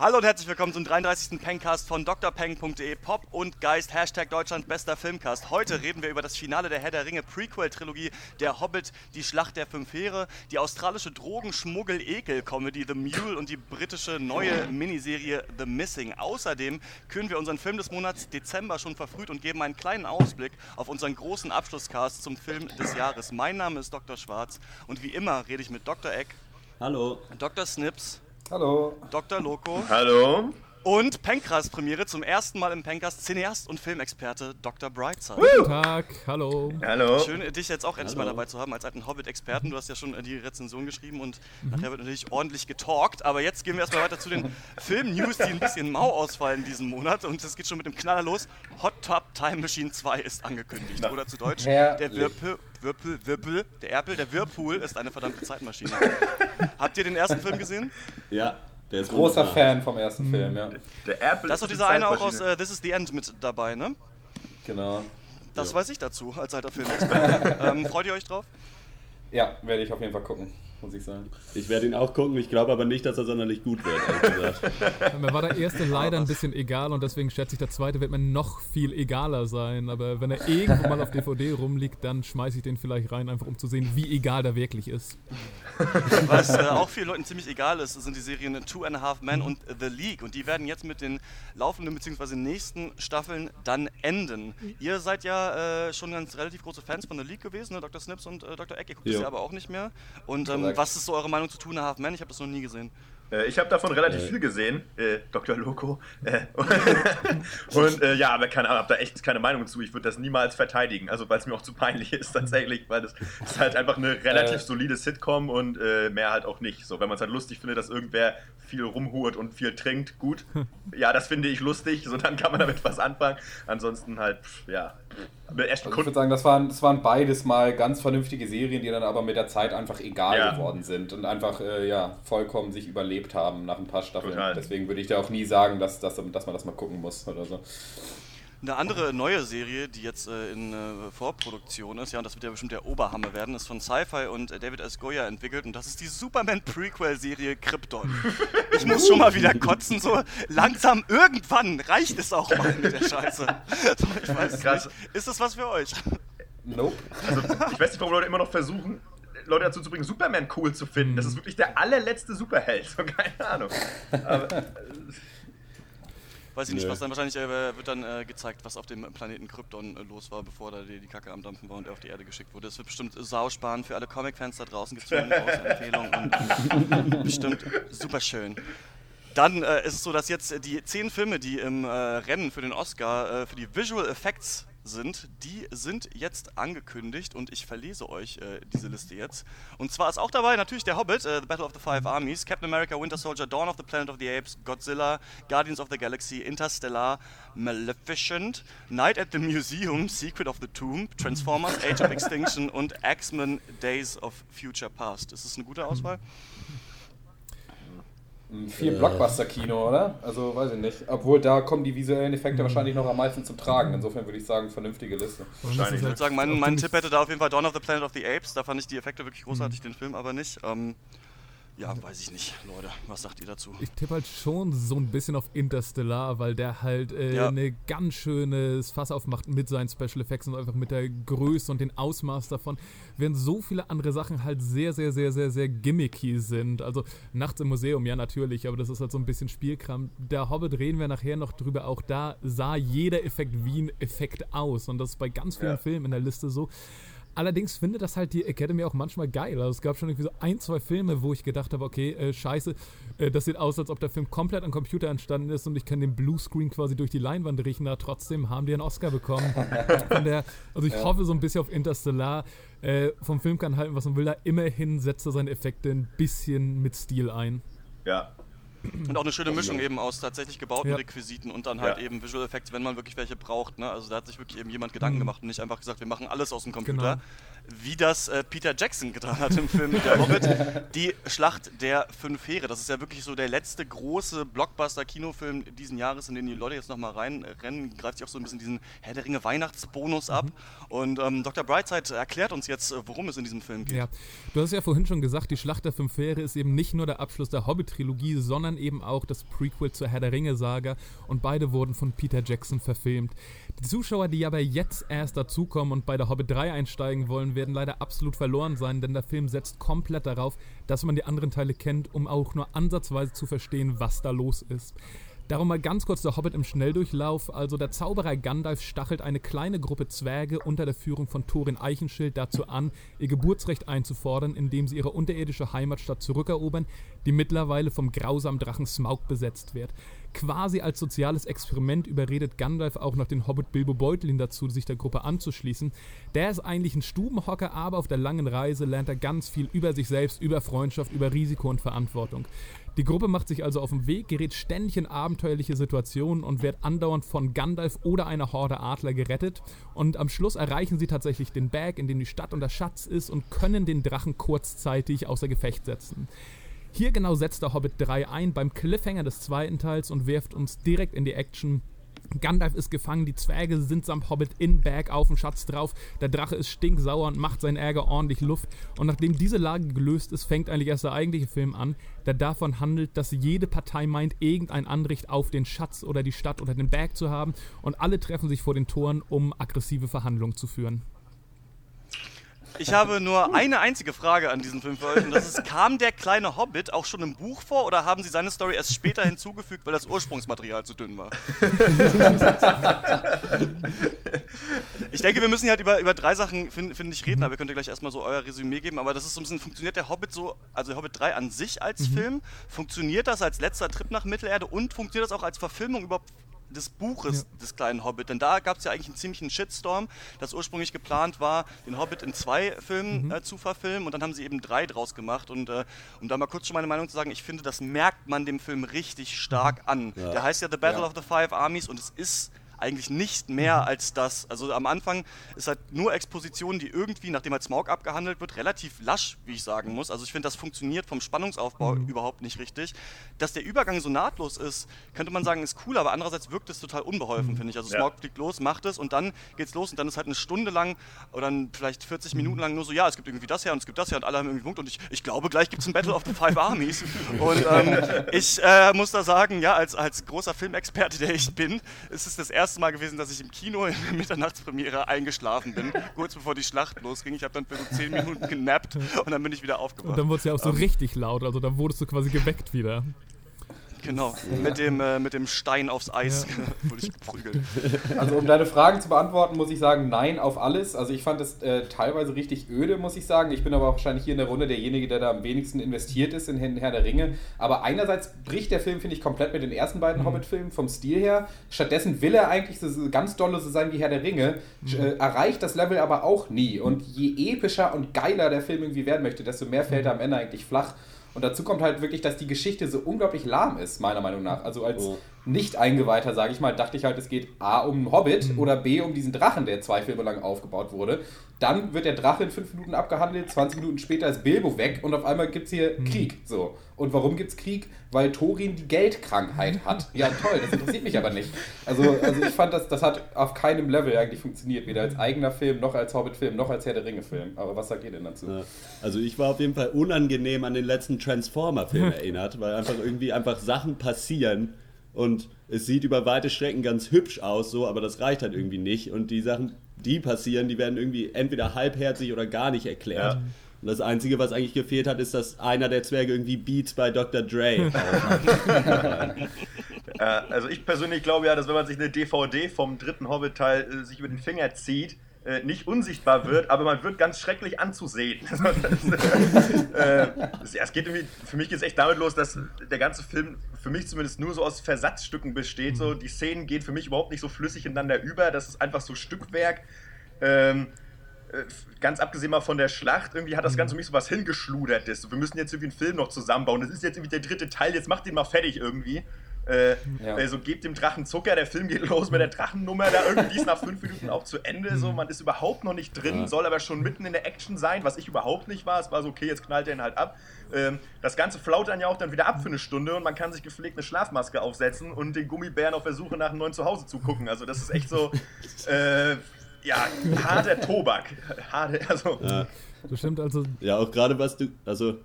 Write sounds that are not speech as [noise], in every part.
Hallo und herzlich willkommen zum 33. Pengcast von drpeng.de Pop und Geist, Hashtag Deutschland bester Filmcast. Heute reden wir über das Finale der Herr der Ringe Prequel-Trilogie, Der Hobbit, Die Schlacht der Fünf Heere, die australische Drogenschmuggel-Ekel-Comedy The Mule und die britische neue Miniserie The Missing. Außerdem küren wir unseren Film des Monats Dezember schon verfrüht und geben einen kleinen Ausblick auf unseren großen Abschlusscast zum Film des Jahres. Mein Name ist Dr. Schwarz und wie immer rede ich mit Dr. Eck, Hallo. Dr. Snips, Hallo. Dr. Loco Hallo. Und Pencast Premiere zum ersten Mal im Pencast Cineast und Filmexperte Dr. Brightside. Guten Tag, hallo. Hallo. Schön, dich jetzt auch endlich mal Hallo. dabei zu haben als alten Hobbit-Experten. Du hast ja schon äh, die Rezension geschrieben und nachher wird natürlich ordentlich getalkt. Aber jetzt gehen wir erstmal weiter zu den [laughs] Film-News, die ein bisschen mau ausfallen diesen Monat. Und es geht schon mit dem Knaller los. Hot Tub Time Machine 2 ist angekündigt. Oder zu Deutsch, der. Wirpel, Wirpel, Wirpel, der Erpel, der Whirlpool ist eine verdammte Zeitmaschine. [laughs] Habt ihr den ersten Film gesehen? Ja, der ist Großer wunderbar. Fan vom ersten Film, ja. Der Apple Da ist doch die dieser eine auch aus äh, This is the End mit dabei, ne? Genau. Das weiß ich dazu als alter Filmexperte. [laughs] ähm, freut ihr euch drauf? Ja, werde ich auf jeden Fall gucken, muss ich sagen. Ich werde ihn auch gucken, ich glaube aber nicht, dass er sonderlich gut wird, ehrlich gesagt. [laughs] Mir war der erste leider ein bisschen egal und deswegen schätze ich, der zweite wird mir noch viel egaler sein. Aber wenn er irgendwo mal auf DVD rumliegt, dann schmeiße ich den vielleicht rein, einfach um zu sehen, wie egal der wirklich ist. Was äh, auch vielen Leuten ziemlich egal ist, sind die Serien Two and a Half Men und The League. Und die werden jetzt mit den laufenden bzw. nächsten Staffeln dann enden. Ihr seid ja äh, schon ganz relativ große Fans von The League gewesen, ne? Dr. Snips und äh, Dr. Eck. Ihr guckt das Jo. ja aber auch nicht mehr. Und ähm. Was ist so eure Meinung zu Two and a Half Men? Ich habe das noch nie gesehen. Äh, ich habe davon relativ Äh. viel gesehen, äh, Dr. Loco. Äh, [laughs] und äh, ja, aber keine Ahnung, habe da echt keine Meinung zu. Ich würde das niemals verteidigen, also weil es mir auch zu peinlich [laughs] ist tatsächlich, weil das ist halt einfach eine relativ Äh. solide Sitcom und äh, mehr halt auch nicht. So, wenn man es halt lustig findet, dass irgendwer viel rumhurt und viel trinkt, gut. Ja, das finde ich lustig, so dann kann man damit was anfangen. Ansonsten halt, pff, ja, mit echten Also ich würde sagen, das waren, das waren beides mal ganz vernünftige Serien, die dann aber mit der Zeit einfach egal Ja. geworden sind und einfach äh, ja, vollkommen sich überlebt haben nach ein paar Staffeln. Total. Deswegen würde ich da auch nie sagen, dass, dass, dass man das mal gucken muss oder so. Eine andere neue Serie, die jetzt äh, in äh, Vorproduktion ist, ja, und das wird ja bestimmt der Oberhammer werden, ist von Sci-Fi und äh, David S. Goya entwickelt und das ist die Superman-Prequel-Serie Krypton. [laughs] Ich muss schon mal wieder kotzen, so langsam, irgendwann reicht es auch mal mit der Scheiße. So, ich weiß es Krass. nicht. Ist das was für euch? Nope. Also, ich weiß nicht, warum Leute immer noch versuchen, Leute dazu zu bringen, Superman cool zu finden. Das ist wirklich der allerletzte Superheld. So, keine Ahnung. Aber, äh, Weiß ich nicht, was dann wahrscheinlich äh, wird dann äh, gezeigt, was auf dem Planeten Krypton äh, los war, bevor da die, die Kacke am Dampfen war und er auf die Erde geschickt wurde. Das wird bestimmt sausparen für alle Comic-Fans da draußen. Eine [laughs] große Empfehlung und bestimmt super schön. Dann äh, ist es so, dass jetzt die zehn Filme, die im äh, Rennen für den Oscar äh, für die Visual Effects sind, die sind jetzt angekündigt und ich verlese euch äh, diese Liste jetzt. Und zwar ist auch dabei natürlich der Hobbit, äh, The Battle of the Five Armies, Captain America, Winter Soldier, Dawn of the Planet of the Apes, Godzilla, Guardians of the Galaxy, Interstellar, Maleficent, Night at the Museum, Secret of the Tomb, Transformers, Age of Extinction und X-Men Days of Future Past. Ist das eine gute Auswahl? Viel Blockbuster-Kino, oder? Also weiß ich nicht. Obwohl da kommen die visuellen Effekte wahrscheinlich noch am meisten zum Tragen. Insofern würde ich sagen, vernünftige Liste. Wahrscheinlich. ist Ich würde sagen, mein, mein Tipp hätte da auf jeden Fall Dawn of the Planet of the Apes. Da fand ich die Effekte wirklich großartig, den Film aber nicht. Ähm, ja, weiß ich nicht, Leute. Was sagt ihr dazu? Ich tippe halt schon so ein bisschen auf Interstellar, weil der halt äh, Ja. eine ganz schönes Fass aufmacht mit seinen Special Effects und einfach mit der Größe und den Ausmaß davon, während so viele andere Sachen halt sehr, sehr, sehr, sehr, sehr gimmicky sind. Also nachts im Museum, ja natürlich, aber das ist halt so ein bisschen Spielkram. Der Hobbit reden wir nachher noch drüber, auch da sah jeder Effekt wie ein Effekt aus und das ist bei ganz vielen Ja. Filmen in der Liste so. Allerdings findet das halt die Academy auch manchmal geil. Also es gab schon irgendwie so ein, zwei Filme, wo ich gedacht habe, okay, äh, scheiße, äh, das sieht aus, als ob der Film komplett am Computer entstanden ist und ich kann den Bluescreen quasi durch die Leinwand riechen. Da trotzdem haben die einen Oscar bekommen. [laughs] Der, also ich hoffe so ein bisschen auf Interstellar. Äh, vom Film kann halten, was man will. Da immerhin setzt er seine Effekte ein bisschen mit Stil ein. ja. Und auch eine schöne Mischung eben aus tatsächlich gebauten Ja. Requisiten und dann halt Ja. eben Visual Effects, wenn man wirklich welche braucht. Ne? Also da hat sich wirklich eben jemand Gedanken Mhm. gemacht und nicht einfach gesagt, wir machen alles aus dem Computer. Genau. Wie das äh, Peter Jackson getan hat im Film Der [laughs] Hobbit, die Schlacht der Fünf Heere. Das ist ja wirklich so der letzte große Blockbuster-Kinofilm diesen Jahres, in den die Leute jetzt nochmal reinrennen. Greift sich auch so ein bisschen diesen Herr der Ringe Weihnachtsbonus ab. Und ähm, Dr. Brightside erklärt uns jetzt, worum es in diesem Film geht. Ja, du hast ja vorhin schon gesagt, die Schlacht der Fünf Heere ist eben nicht nur der Abschluss der Hobbit-Trilogie, sondern eben auch das Prequel zur Herr der Ringe-Saga. Und beide wurden von Peter Jackson verfilmt. Die Zuschauer, die aber jetzt erst dazukommen und bei der Hobbit 3 einsteigen wollen, werden leider absolut verloren sein, denn der Film setzt komplett darauf, dass man die anderen Teile kennt, um auch nur ansatzweise zu verstehen, was da los ist. Darum mal ganz kurz der Hobbit im Schnelldurchlauf. Also der Zauberer Gandalf stachelt eine kleine Gruppe Zwerge unter der Führung von Thorin Eichenschild dazu an, ihr Geburtsrecht einzufordern, indem sie ihre unterirdische Heimatstadt zurückerobern, die mittlerweile vom grausamen Drachen Smaug besetzt wird. Quasi als soziales Experiment überredet Gandalf auch noch den Hobbit Bilbo Beutlin dazu, sich der Gruppe anzuschließen. Der ist eigentlich ein Stubenhocker, aber auf der langen Reise lernt er ganz viel über sich selbst, über Freundschaft, über Risiko und Verantwortung. Die Gruppe macht sich also auf den Weg, gerät ständig in abenteuerliche Situationen und wird andauernd von Gandalf oder einer Horde Adler gerettet. Und am Schluss erreichen sie tatsächlich den Berg, in dem die Stadt und der Schatz ist und können den Drachen kurzzeitig außer Gefecht setzen. Hier genau setzt der Hobbit 3 ein beim Cliffhanger des zweiten Teils und wirft uns direkt in die Action. Gandalf ist gefangen, die Zwerge sind samt Hobbit in Berg auf dem Schatz drauf, der Drache ist stinksauer und macht seinen Ärger ordentlich Luft. Und nachdem diese Lage gelöst ist, fängt eigentlich erst der eigentliche Film an, der davon handelt, dass jede Partei meint, irgendein Anrecht auf den Schatz oder die Stadt oder den Berg zu haben und alle treffen sich vor den Toren, um aggressive Verhandlungen zu führen. Ich habe nur eine einzige Frage an diesen Film für euch. Und das ist, kam der kleine Hobbit auch schon im Buch vor oder haben sie seine Story erst später hinzugefügt, weil das Ursprungsmaterial zu dünn war? [laughs] ich denke, wir müssen halt über, über drei Sachen, finde find ich, reden, aber ihr könnt ja gleich erstmal so euer Resümee geben. Aber das ist so ein bisschen, funktioniert der Hobbit so, also Hobbit 3 an sich als mhm. Film? Funktioniert das als letzter Trip nach Mittelerde und funktioniert das auch als Verfilmung überhaupt des Buches ja. des kleinen Hobbit. Denn da gab es ja eigentlich einen ziemlichen Shitstorm, dass ursprünglich geplant war, den Hobbit in zwei Filmen mhm. äh, zu verfilmen und dann haben sie eben drei draus gemacht. Und äh, um da mal kurz schon meine Meinung zu sagen, ich finde, das merkt man dem Film richtig stark mhm. an. Ja. Der heißt ja The Battle ja. of the Five Armies und es ist eigentlich nicht mehr mhm. als das. Also am Anfang ist halt nur Exposition, die irgendwie, nachdem halt Smaug abgehandelt wird, relativ lasch, wie ich sagen muss. Also ich finde, das funktioniert vom Spannungsaufbau mhm. überhaupt nicht richtig. Dass der Übergang so nahtlos ist, könnte man sagen, ist cool, aber andererseits wirkt es total unbeholfen, mhm. finde ich. Also Smaug ja. fliegt los, macht es und dann geht's los und dann ist halt eine Stunde lang oder vielleicht 40 Minuten mhm. lang nur so, ja, es gibt irgendwie das her und es gibt das her und alle haben irgendwie Punkt und ich, ich glaube, gleich gibt es ein Battle of the Five Armies. [laughs] Und ähm, ich äh, muss da sagen, ja, als, als großer Filmexperte, der ich bin, ist es das erste erste Mal gewesen, dass ich im Kino in der Mitternachtspremiere eingeschlafen bin, [laughs] kurz bevor die Schlacht losging. Ich habe dann für so zehn Minuten genappt [laughs] und dann bin ich wieder aufgewacht. Und dann wurde es ja auch so um, ähm, richtig laut, also dann wurdest du quasi geweckt wieder. Genau, mit dem, äh, mit dem Stein aufs Eis ja. [laughs] wurde ich geprügelt. Also um deine Fragen zu beantworten, muss ich sagen, nein auf alles. Also ich fand es äh, teilweise richtig öde, muss ich sagen. Ich bin aber wahrscheinlich hier in der Runde derjenige, der da am wenigsten investiert ist in Herr der Ringe. Aber einerseits bricht der Film, finde ich, komplett mit den ersten beiden mhm. Hobbit-Filmen vom Stil her. Stattdessen will er eigentlich so, ganz dolle so sein wie Herr der Ringe, mhm. äh, erreicht das Level aber auch nie. Und je epischer und geiler der Film irgendwie werden möchte, desto mehr fällt er am Ende eigentlich flach. Und dazu kommt halt wirklich, dass die Geschichte so unglaublich lahm ist, meiner Meinung nach. Also als oh. Nicht-Eingeweihter, sage ich mal, dachte ich halt, es geht A um einen Hobbit mhm. oder B um diesen Drachen, der zwei Filme lang aufgebaut wurde. Dann wird der Drache in fünf Minuten abgehandelt, 20 Minuten später ist Bilbo weg und auf einmal gibt es hier mhm. Krieg. So. Und warum gibt es Krieg? Weil Thorin die Geldkrankheit [laughs] hat. Ja, toll, das interessiert mich aber nicht. Also, also ich fand, das, das hat auf keinem Level eigentlich funktioniert. Weder als eigener Film, noch als Hobbit-Film, noch als Herr der Ringe-Film. Aber was sagt ihr denn dazu? Ja. Also ich war auf jeden Fall unangenehm an den letzten Transformer-Film [laughs] erinnert, weil einfach irgendwie einfach Sachen passieren und es sieht über weite Strecken ganz hübsch aus, so, aber das reicht halt irgendwie nicht. Und die Sachen, die passieren, die werden irgendwie entweder halbherzig oder gar nicht erklärt. Ja. Und das Einzige, was eigentlich gefehlt hat, ist, dass einer der Zwerge irgendwie Beats bei Dr. Dre [laughs] äh, Also ich persönlich glaube ja, dass wenn man sich eine DVD vom dritten Hobbit-Teil äh, sich über den Finger zieht, äh, nicht unsichtbar wird, aber man wird ganz schrecklich anzusehen. [laughs] äh, es geht irgendwie, für mich geht es echt damit los, dass der ganze Film für mich zumindest nur so aus Versatzstücken besteht. So, die Szenen gehen für mich überhaupt nicht so flüssig ineinander über. Das ist einfach so Stückwerk. Ähm, äh, ganz abgesehen mal von der Schlacht, irgendwie hat das Ganze für mich so was hingeschludertes. Wir müssen jetzt irgendwie einen Film noch zusammenbauen. Das ist jetzt irgendwie der dritte Teil, jetzt macht den mal fertig irgendwie. Äh, Ja. äh, so gebt dem Drachen Zucker, der Film geht los mit der Drachennummer, da irgendwie ist nach fünf Minuten auch zu Ende, so, man ist überhaupt noch nicht drin, Ja. soll aber schon mitten in der Action sein, was ich überhaupt nicht war, es war so, okay, jetzt knallt er ihn halt ab. Ähm, das Ganze flaut dann ja auch dann wieder ab für eine Stunde und man kann sich gepflegt eine Schlafmaske aufsetzen und den Gummibären auf der Suche nach einem neuen Zuhause zugucken, also das ist echt so, äh, ja, harter Tobak, harte, also... Ja, Das stimmt also. ja auch gerade was du. Also,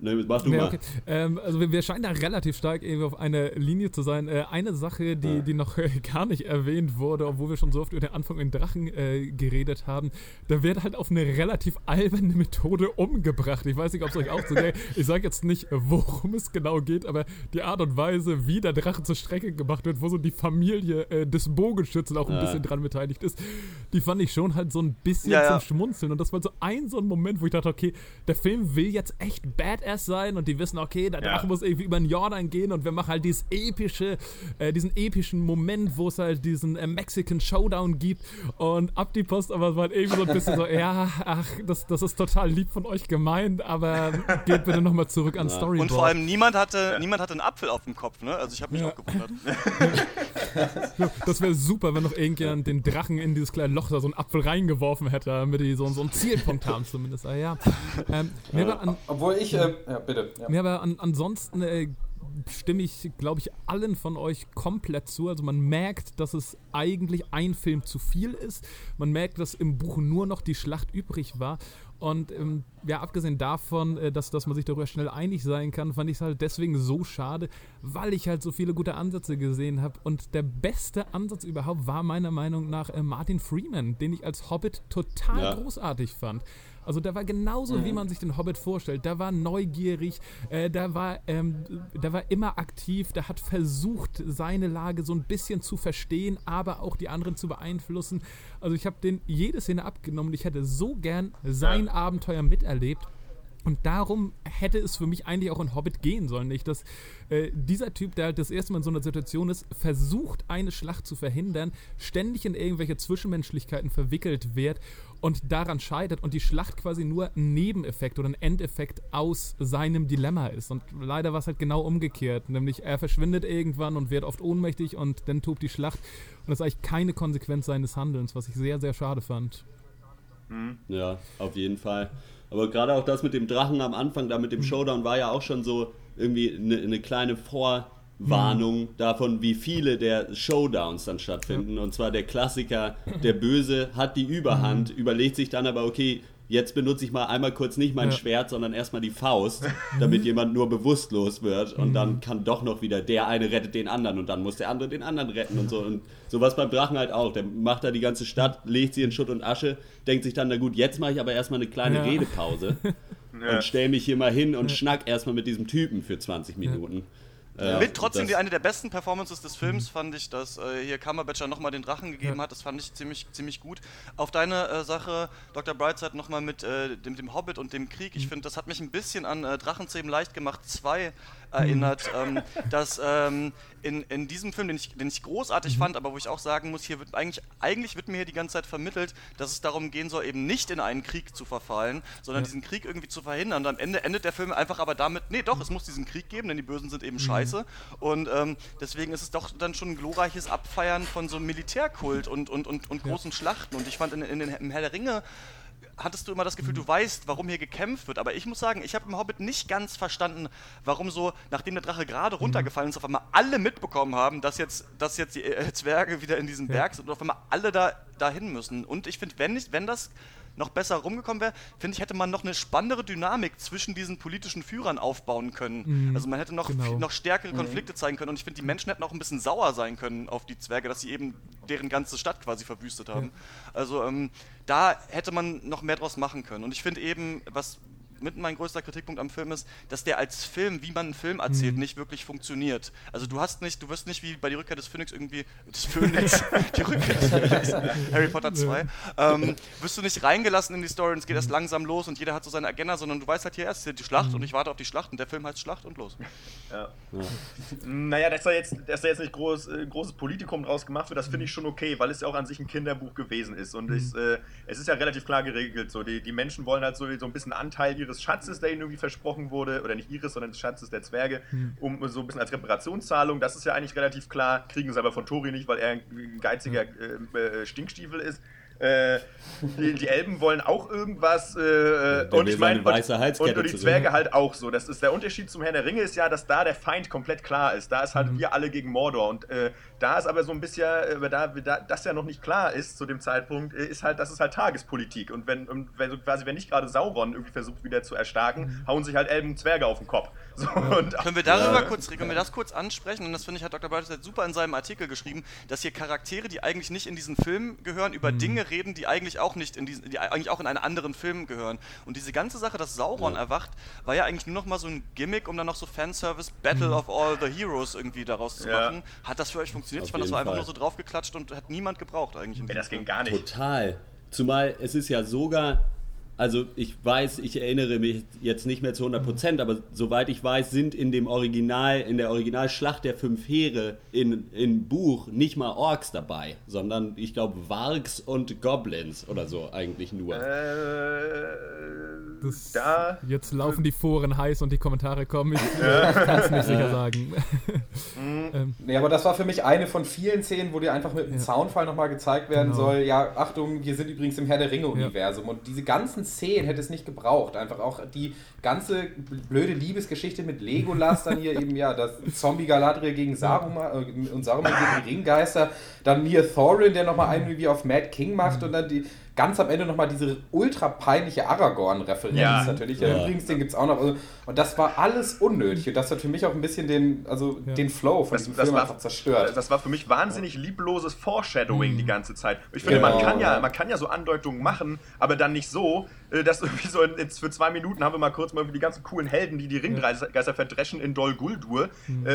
ne, mach du Ja, mal. okay. ähm, also wir, wir scheinen da relativ stark irgendwie auf einer Linie zu sein. Äh, eine Sache, die, die noch äh, gar nicht erwähnt wurde, obwohl wir schon so oft über den Anfang in Drachen äh, geredet haben, da wird halt auf eine relativ alberne Methode umgebracht. Ich weiß nicht, ob es euch auch so geht. Ich sage jetzt nicht, worum es genau geht, aber die Art und Weise, wie der Drache zur Strecke gemacht wird, wo so die Familie äh, des Bogenschützen auch ein Ja. bisschen dran beteiligt ist, die fand ich schon halt so ein bisschen Ja, ja. zum Schmunzeln. Und das war so ein so ein Moment, wo ich dachte, okay, der Film will jetzt echt badass sein und die wissen, okay, der Ja. Drache muss irgendwie über den Jordan gehen und wir machen halt dieses epische, äh, diesen epischen Moment, wo es halt diesen äh, Mexican Showdown gibt und ab die Post, aber es war halt irgendwie so ein bisschen so, [laughs] ja, ach, das, das ist total lieb von euch gemeint, aber geht bitte nochmal zurück an Storyboard. Und vor allem niemand hatte, niemand hatte einen Apfel auf dem Kopf, ne? Also ich habe mich Ja. auch gewundert. [laughs] Das wäre super, wenn noch irgendjemand den Drachen in dieses kleine Loch da so einen Apfel reingeworfen hätte, damit die so, so einen Zielpunkt haben zumindest. Aber ja. Ähm, war an, Obwohl ich, äh, ja, bitte. Ja. mir aber an, ansonsten äh, stimme ich, glaube ich, allen von euch komplett zu. Also man merkt, dass es eigentlich ein Film zu viel ist. Man merkt, dass im Buch nur noch die Schlacht übrig war. Und ähm, ja, abgesehen davon, äh, dass, dass man sich darüber schnell einig sein kann, fand ich es halt deswegen so schade, weil ich halt so viele gute Ansätze gesehen habe. Und der beste Ansatz überhaupt war meiner Meinung nach äh, Martin Freeman, den ich als Hobbit total Ja. großartig fand. Also der war genauso, wie man sich den Hobbit vorstellt. Der war neugierig, äh, der, war, ähm, der war immer aktiv, der hat versucht, seine Lage so ein bisschen zu verstehen, aber auch die anderen zu beeinflussen. Also ich habe den jede Szene abgenommen und ich hätte so gern sein Abenteuer miterlebt. Und darum hätte es für mich eigentlich auch in Hobbit gehen sollen, nicht? Dass äh, dieser Typ, der halt das erste Mal in so einer Situation ist, versucht, eine Schlacht zu verhindern, ständig in irgendwelche Zwischenmenschlichkeiten verwickelt wird und daran scheitert und die Schlacht quasi nur ein Nebeneffekt oder ein Endeffekt aus seinem Dilemma ist. Und leider war es halt genau umgekehrt, nämlich er verschwindet irgendwann und wird oft ohnmächtig und dann tobt die Schlacht. Und das ist eigentlich keine Konsequenz seines Handelns, was ich sehr, sehr schade fand. Ja, auf jeden Fall. Aber gerade auch das mit dem Drachen am Anfang, da mit dem Showdown, war ja auch schon so irgendwie eine, eine kleine Vorwarnung davon, wie viele der Showdowns dann stattfinden. Und zwar der Klassiker, der Böse hat die Überhand, überlegt sich dann aber, okay, jetzt benutze ich mal einmal kurz nicht mein Ja. Schwert, sondern erstmal die Faust, [laughs] damit jemand nur bewusstlos wird. Und dann kann doch noch wieder der eine rettet den anderen und dann muss der andere den anderen retten und so. Und sowas beim Drachen halt auch. Der macht da die ganze Stadt, legt sie in Schutt und Asche, denkt sich dann, na gut, jetzt mache ich aber erstmal eine kleine Ja. Redepause [laughs] und stell mich hier mal hin und schnack erstmal mit diesem Typen für 20 Minuten. Äh, Mit trotzdem die eine der besten Performances des Films fand ich, dass äh, hier Kammerbatcher nochmal den Drachen gegeben hat. Das fand ich ziemlich, ziemlich gut. Auf deine äh, Sache, Dr. Brightside, nochmal mit äh, dem, dem Hobbit und dem Krieg. Ich finde, das hat mich ein bisschen an äh, Drachenzähmen leicht gemacht 2 erinnert. ähm, dass ähm, in, in diesem Film, den ich, den ich großartig fand, aber wo ich auch sagen muss, hier wird eigentlich, eigentlich wird mir hier die ganze Zeit vermittelt, dass es darum gehen soll, eben nicht in einen Krieg zu verfallen, sondern diesen Krieg irgendwie zu verhindern. Und am Ende endet der Film einfach aber damit, nee, doch, es muss diesen Krieg geben, denn die Bösen sind eben scheiße. Und ähm, deswegen ist es doch dann schon ein glorreiches Abfeiern von so einem Militärkult und, und, und, und großen Schlachten. Und ich fand in, in den im Herr der Ringe hattest du immer das Gefühl, du weißt, warum hier gekämpft wird. Aber ich muss sagen, ich habe im Hobbit nicht ganz verstanden, warum so, nachdem der Drache gerade runtergefallen ist, auf einmal alle mitbekommen haben, dass jetzt, dass jetzt die äh, Zwerge wieder in diesem Berg sind und auf einmal alle da dahin müssen. Und ich finde, wenn, nicht- wenn das noch besser rumgekommen wäre, finde ich, hätte man noch eine spannendere Dynamik zwischen diesen politischen Führern aufbauen können. Also man hätte noch, genau. viel, noch stärkere Konflikte zeigen können und ich finde, die Menschen hätten auch ein bisschen sauer sein können auf die Zwerge, dass sie eben deren ganze Stadt quasi verwüstet haben. Also ähm, da hätte man noch mehr draus machen können. Und ich finde eben, was mit mein größter Kritikpunkt am Film ist, dass der als Film, wie man einen Film erzählt, nicht wirklich funktioniert. Also du hast nicht, du wirst nicht wie bei die Rückkehr des Phönix irgendwie des Phönix, [laughs] die Rückkehr des Phönix, Harry Potter 2, ähm, wirst du nicht reingelassen in die Story und es geht erst langsam los und jeder hat so seine Agenda, sondern du weißt halt hier erst die Schlacht und ich warte auf die Schlacht und der Film heißt Schlacht und los. Ja. Naja, dass da jetzt, dass da jetzt nicht groß, äh, großes Politikum draus gemacht wird, das finde ich schon okay, weil es ja auch an sich ein Kinderbuch gewesen ist. Und es, äh, es ist ja relativ klar geregelt. So. Die, die Menschen wollen halt so, so ein bisschen Anteil ihres ihres Schatzes, der ihnen irgendwie versprochen wurde, oder nicht ihres, sondern des Schatzes der Zwerge, um so ein bisschen als Reparationszahlung. Das ist ja eigentlich relativ klar. Kriegen sie aber von Tori nicht, weil er ein geiziger äh, äh, Stinkstiefel ist. Äh, die, die Elben wollen auch irgendwas. Äh, und ich meine, und, und die. Zwerge halt auch so. Das ist der Unterschied zum Herrn der Ringe ist ja, dass da der Feind komplett klar ist. Da ist halt wir alle gegen Mordor und äh, da ist aber so ein bisschen, äh, da, da das ja noch nicht klar ist zu dem Zeitpunkt, äh, ist halt, das ist halt Tagespolitik und wenn, und wenn quasi wenn nicht gerade Sauron irgendwie versucht wieder zu erstarken, hauen sich halt Elben und Zwerge auf den Kopf. [laughs] So, und, Können wir darüber kurz, können wir das kurz ansprechen? Und das finde ich, hat Dr. Bartels super in seinem Artikel geschrieben, dass hier Charaktere, die eigentlich nicht in diesen Film gehören, über Dinge reden, die eigentlich auch nicht in diesen, die eigentlich auch in einen anderen Film gehören. Und diese ganze Sache, dass Sauron erwacht, war ja eigentlich nur noch mal so ein Gimmick, um dann noch so Fanservice Battle of All the Heroes irgendwie daraus zu Ja. machen. Hat das für euch funktioniert? Auf ich fand, das war jeden einfach Fall. nur so draufgeklatscht und hat niemand gebraucht eigentlich. diesem das ging Film. gar nicht. Total. Zumal es ist ja sogar, also ich weiß, ich erinnere mich jetzt nicht mehr zu 100%, aber soweit ich weiß, sind in dem Original, in der Originalschlacht der fünf Heere in, in Buch nicht mal Orks dabei, sondern ich glaube Wargs und Goblins oder so eigentlich nur. Äh, Das, da. Jetzt laufen die Foren heiß und die Kommentare kommen. Ich äh, kann es nicht sicher sagen. [laughs] Nee, aber das war für mich eine von vielen Szenen, wo dir einfach mit einem Zaunfall nochmal gezeigt werden Genau. soll, ja, Achtung, wir sind übrigens im Herr der Ringe-Universum. Und diese ganzen Szenen hätte es nicht gebraucht. Einfach auch die ganze blöde Liebesgeschichte mit Legolas, dann hier eben, ja, das Zombie Galadriel gegen Saruman äh, und Saruman gegen Ringgeister. Dann hier Thorin, der nochmal einen wie auf Mad King macht und dann die ganz am Ende nochmal diese ultra peinliche Aragorn-Referenz Ja. natürlich. Ja, Ja. Übrigens, den gibt es auch noch. Also, und das war alles unnötig. Und das hat für mich auch ein bisschen den, also Ja. den Flow von Das, diesem das, Film war, einfach zerstört. das war für mich wahnsinnig liebloses Foreshadowing Mhm. die ganze Zeit. Ich finde, Genau, man, kann ja, ja. man kann ja so Andeutungen machen, aber dann nicht so, äh, dass [laughs] irgendwie so in, jetzt für zwei Minuten haben wir mal kurz mal irgendwie die ganzen coolen Helden, die die Ringgeister verdreschen in Dol Guldur Mhm. äh,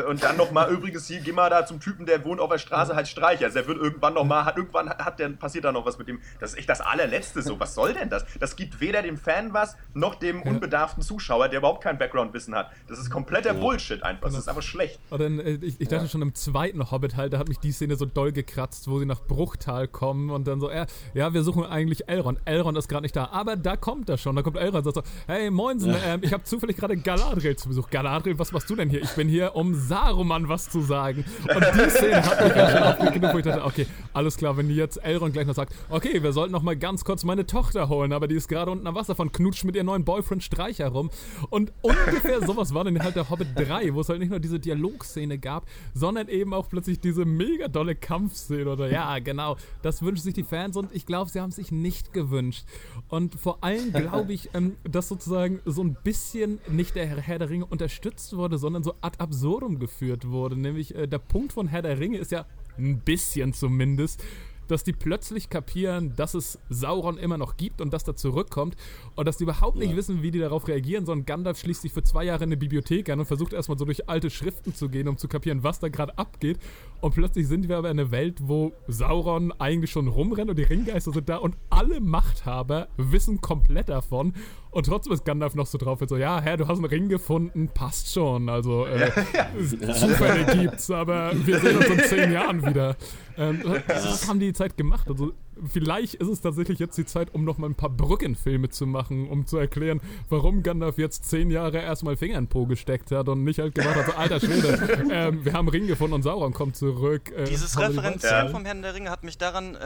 äh, und dann nochmal übrigens hier, geh mal da zum Typen, der wohnt auf der Straße, halt Streicher. Also der wird irgendwann nochmal, hat irgendwann hat der, passiert da noch was mit dem. Das ist echt das allerletzte so. Was soll denn das? Das gibt weder dem Fan was, noch dem unbedarften Zuschauer, der überhaupt kein Background-Wissen hat. Das ist kompletter Bullshit einfach. Das ist einfach schlecht. Und dann, äh, ich, ich dachte schon im zweiten Hobbit halt, da hat mich die Szene so doll gekratzt, wo sie nach Bruchtal kommen und dann so, äh, ja, wir suchen eigentlich Elrond. Elrond ist gerade nicht da, aber da kommt er schon. Da kommt Elrond und sagt so, hey Moinsen, ähm, ich habe zufällig gerade Galadriel zu Besuch. Galadriel, was machst du denn hier? Ich bin hier, um Saruman was zu sagen. Und die Szene hat mich ganz schön aufgeregt genug, wo ich dachte, okay, alles klar, wenn jetzt Elrond gleich noch sagt, okay, wir sollten noch mal ganz kurz meine Tochter holen, aber die ist gerade unten am Wasser von knutscht mit ihrem neuen Boyfriend Streicher rum. Und ungefähr [laughs] sowas war dann halt der Hobbit 3, wo es halt nicht nur diese Dialogszene gab, sondern eben auch plötzlich diese mega dolle Kampfszene oder ja, genau. Das wünschen sich die Fans und ich glaube, sie haben es sich nicht gewünscht. Und vor allem glaube ich, ähm, dass sozusagen so ein bisschen nicht der Herr der Ringe unterstützt wurde, sondern so ad absurdum geführt wurde. Nämlich äh, der Punkt von Herr der Ringe ist ja ein bisschen zumindest, dass die plötzlich kapieren, dass es Sauron immer noch gibt und dass er zurückkommt und dass die überhaupt nicht wissen, wie die darauf reagieren, sondern Gandalf schließt sich für zwei Jahre in eine Bibliothek an und versucht erstmal so durch alte Schriften zu gehen, um zu kapieren, was da gerade abgeht. Und plötzlich sind wir aber in einer Welt, wo Sauron eigentlich schon rumrennt und die Ringgeister sind da und alle Machthaber wissen komplett davon. Und trotzdem ist Gandalf noch so drauf und so, ja, Herr, du hast einen Ring gefunden, passt schon. Also, äh, [laughs] Zufälle gibt's, aber wir sehen uns in zehn Jahren wieder. Ähm, das haben die die Zeit gemacht. Also, vielleicht ist es tatsächlich jetzt die Zeit, um noch mal ein paar Brückenfilme zu machen, um zu erklären, warum Gandalf jetzt zehn Jahre erstmal Finger in den Po gesteckt hat und nicht halt gemacht hat, so, alter Schwede, [laughs] ähm, wir haben Ring gefunden und Sauron kommt zurück. Äh, Dieses Ja. vom Herrn der Ringe hat mich daran äh,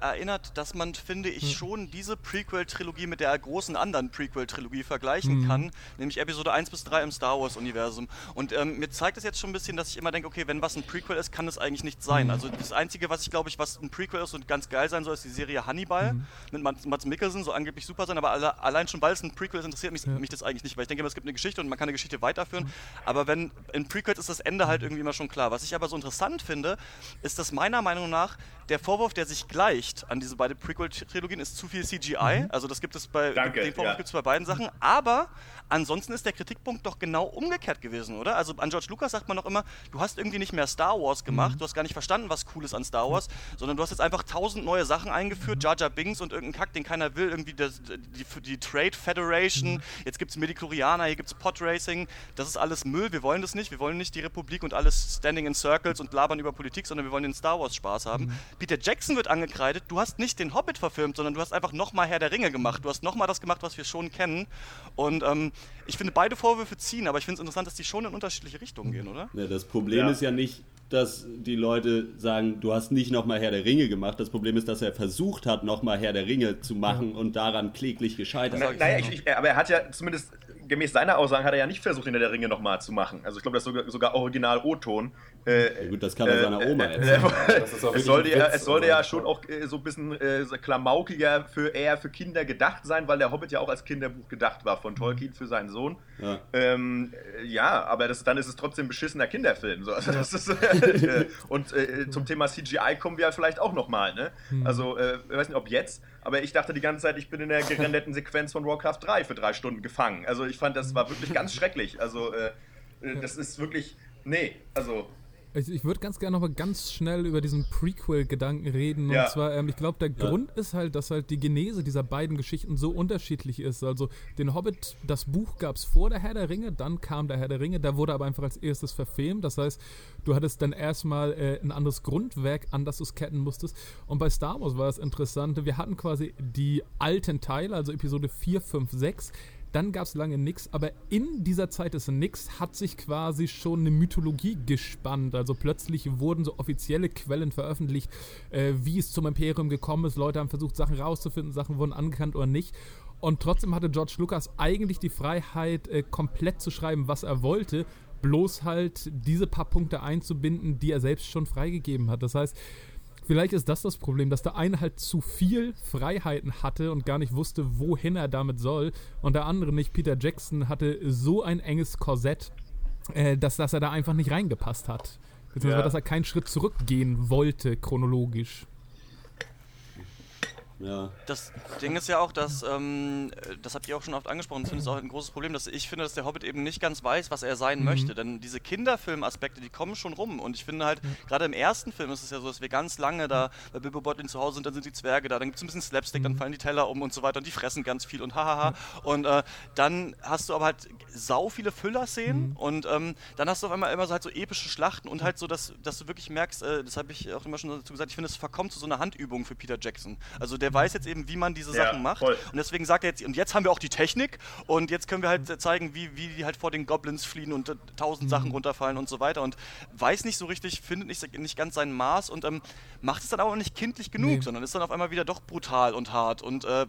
erinnert, dass man, finde Hm. ich, schon diese Prequel-Trilogie mit der großen anderen Prequel-Trilogie Hm. vergleichen kann, nämlich Episode 1 bis 3 im Star Wars-Universum. Und ähm, mir zeigt es jetzt schon ein bisschen, dass ich immer denke, okay, wenn was ein Prequel ist, kann es eigentlich nicht sein. Hm. Also das Einzige, was ich glaube ich, was ein Prequel ist und ganz geil sein soll, ist die Serie Hannibal Hm. mit Mats, Mats Mikkelsen, so angeblich super sein, aber alle, allein schon, weil es ein Prequel ist, interessiert mich, mich das eigentlich nicht, weil ich denke immer, es gibt eine Geschichte und man kann eine Geschichte weiterführen, Hm. aber wenn in Prequels ist das Ende halt irgendwie immer schon klar. Was ich aber so interessant finde, ist, dass meiner Meinung nach der Vorwurf, der sich gleicht an diese beiden Prequel-Trilogien, ist zu viel CGI. Also das gibt es bei Danke, den Vorwurf ja. gibt es bei beiden Sachen. Aber ansonsten ist der Kritikpunkt doch genau umgekehrt gewesen, oder? Also an George Lucas sagt man doch immer, du hast irgendwie nicht mehr Star Wars gemacht, du hast gar nicht verstanden, was cool ist an Star Wars, sondern du hast jetzt einfach tausend neue Sachen eingeführt, Jar Jar Binks und irgendeinen Kack, den keiner will, irgendwie das, die, die Trade Federation, jetzt gibt es Mediklorianer, hier gibt es Podracing, das ist alles Müll, wir wollen das nicht, wir wollen nicht die Republik und alles Standing in Circles und labern über Politik, sondern wir wollen den Star Wars Spaß haben. Peter Jackson wird angekreidet, du hast nicht den Hobbit verfilmt, sondern du hast einfach nochmal Herr der Ringe gemacht, du hast nochmal das gemacht, was wir schon kennen und ähm, ich finde beide Vorwürfe ziehen, aber ich finde es interessant, dass die schon in unterschiedliche Richtungen gehen, oder? Ja, das Problem Ja. ist ja nicht, dass die Leute sagen, du hast nicht nochmal Herr der Ringe gemacht. Das Problem ist, dass er versucht hat, nochmal Herr der Ringe zu machen und daran kläglich gescheitert Na, ist. naja, ich, ich, aber er hat ja zumindest gemäß seiner Aussagen hat er ja nicht versucht, hinter der Ringe nochmal zu machen. Also ich glaube, das ist sogar, sogar original O-Ton. Äh, Ja, gut, das kann er seiner Oma äh, erzählen. Das ist auch es sollte, ja, es sollte also. ja schon auch äh, so ein bisschen äh, so klamaukiger für eher für Kinder gedacht sein, weil der Hobbit ja auch als Kinderbuch gedacht war von Tolkien für seinen Sohn. Ja. Ähm, äh, ja, aber das, dann ist es trotzdem ein beschissener Kinderfilm. So. Also das ist, äh, [laughs] und äh, zum Thema CGI kommen wir ja vielleicht auch nochmal. Ne? Also, äh, ich weiß nicht, ob jetzt, aber ich dachte die ganze Zeit, ich bin in der gerenderten Sequenz von Warcraft 3 für drei Stunden gefangen. Also ich fand, das war wirklich ganz schrecklich. Also äh, äh, das ist wirklich, nee, also Ich, ich würde ganz gerne noch mal ganz schnell über diesen Prequel-Gedanken reden. Ja. Und zwar, ähm, ich glaube, der Grund ist halt, dass halt die Genese dieser beiden Geschichten so unterschiedlich ist. Also, den Hobbit, das Buch gab es vor der Herr der Ringe, dann kam der Herr der Ringe, da wurde aber einfach als erstes verfilmt. Das heißt, du hattest dann erstmal äh, ein anderes Grundwerk, an das du es ketten musstest. Und bei Star Wars war das Interessante, wir hatten quasi die alten Teile, also Episode 4, 5, 6. Dann gab es lange nichts, aber in dieser Zeit des Nix hat sich quasi schon eine Mythologie gespannt. Also plötzlich wurden so offizielle Quellen veröffentlicht, äh, wie es zum Imperium gekommen ist. Leute haben versucht, Sachen rauszufinden, Sachen wurden anerkannt oder nicht. Und trotzdem hatte George Lucas eigentlich die Freiheit, äh, komplett zu schreiben, was er wollte, bloß halt diese paar Punkte einzubinden, die er selbst schon freigegeben hat. Das heißt, Vielleicht ist das das Problem, dass der eine halt zu viel Freiheiten hatte und gar nicht wusste, wohin er damit soll. Und der andere nicht. Peter Jackson hatte so ein enges Korsett, äh, dass, dass er da einfach nicht reingepasst hat. Beziehungsweise, Ja. dass er keinen Schritt zurückgehen wollte, chronologisch. Ja. Das Ding ist ja auch, dass, ähm, das habt ihr auch schon oft angesprochen, das finde ich auch ein großes Problem, dass ich finde, dass der Hobbit eben nicht ganz weiß, was er sein möchte. Denn diese Kinderfilm-Aspekte, die kommen schon rum. Und ich finde halt, gerade im ersten Film ist es ja so, dass wir ganz lange da bei Bilbo Beutlin zu Hause sind, dann sind die Zwerge da, dann gibt es ein bisschen Slapstick, dann fallen die Teller um und so weiter und die fressen ganz viel und hahaha. Und äh, dann hast du aber halt sau viele Füller-Szenen und ähm, dann hast du auf einmal immer so halt so epische Schlachten und halt so, dass, dass du wirklich merkst, äh, das habe ich auch immer schon dazu gesagt, ich finde, es verkommt zu so einer Handübung für Peter Jackson. Also der weiß jetzt eben, wie man diese Ja, Sachen macht. voll. Und deswegen sagt er jetzt, und jetzt haben wir auch die Technik und jetzt können wir halt zeigen, wie, wie die halt vor den Goblins fliehen und äh, tausend Sachen runterfallen und so weiter. Und weiß nicht so richtig, findet nicht, nicht ganz sein Maß und ähm, macht es dann aber auch nicht kindlich genug, Nee. sondern ist dann auf einmal wieder doch brutal und hart und äh,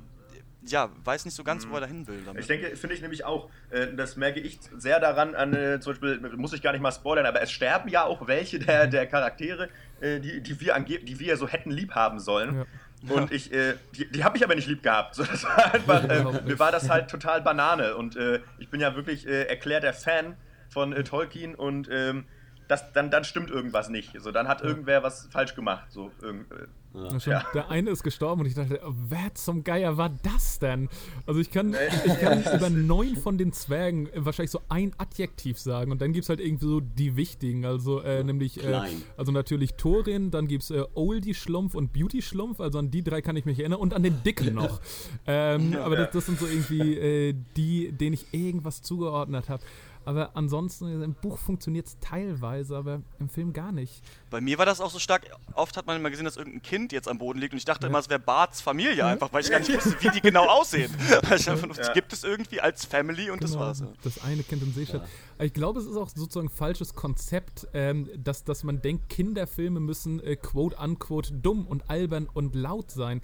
ja, weiß nicht so ganz, wo er dahin will. Damit. Ich denke, finde ich nämlich auch, äh, das merke ich sehr daran, an, äh, zum Beispiel, muss ich gar nicht mal spoilern, aber es sterben ja auch welche der, der Charaktere, äh, die, die, wir ange die wir so hätten lieb haben sollen. Ja. Und ich, äh, die, die habe ich aber nicht lieb gehabt. [laughs] So, das war einfach, äh, mir war das halt total Banane. Und äh, ich bin ja wirklich äh, erklärter Fan von äh, Tolkien und ähm, das, dann, dann stimmt irgendwas nicht. So, dann hat irgendwer was falsch gemacht. So, äh, Ja, schon, Ja. Der eine ist gestorben und ich dachte, oh, wer zum Geier war das denn? Also ich kann, ich kann [laughs] über neun von den Zwergen äh, wahrscheinlich so ein Adjektiv sagen und dann gibt es halt irgendwie so die wichtigen, also äh, nämlich, äh, also natürlich Thorin, dann gibt es äh, Oldie Schlumpf und Beauty Schlumpf, also an die drei kann ich mich erinnern und an den Dicken noch. ähm, aber das, das sind so irgendwie äh, die, denen ich irgendwas zugeordnet habe. Aber ansonsten, im Buch funktioniert es teilweise, aber im Film gar nicht. Bei mir war das auch so stark. Oft hat man immer gesehen, dass irgendein Kind jetzt am Boden liegt und ich dachte immer, es wäre Barts Familie einfach, weil ich gar nicht wusste, wie die genau aussehen. [laughs] Weil ich einfach nur, Ja. Gibt es irgendwie als Family und das Genau, war's. Ja. Das eine Kind im Seestadt. Aber Ich glaube, es ist auch sozusagen ein falsches Konzept, ähm, dass, dass man denkt, Kinderfilme müssen äh, quote unquote dumm und albern und laut sein.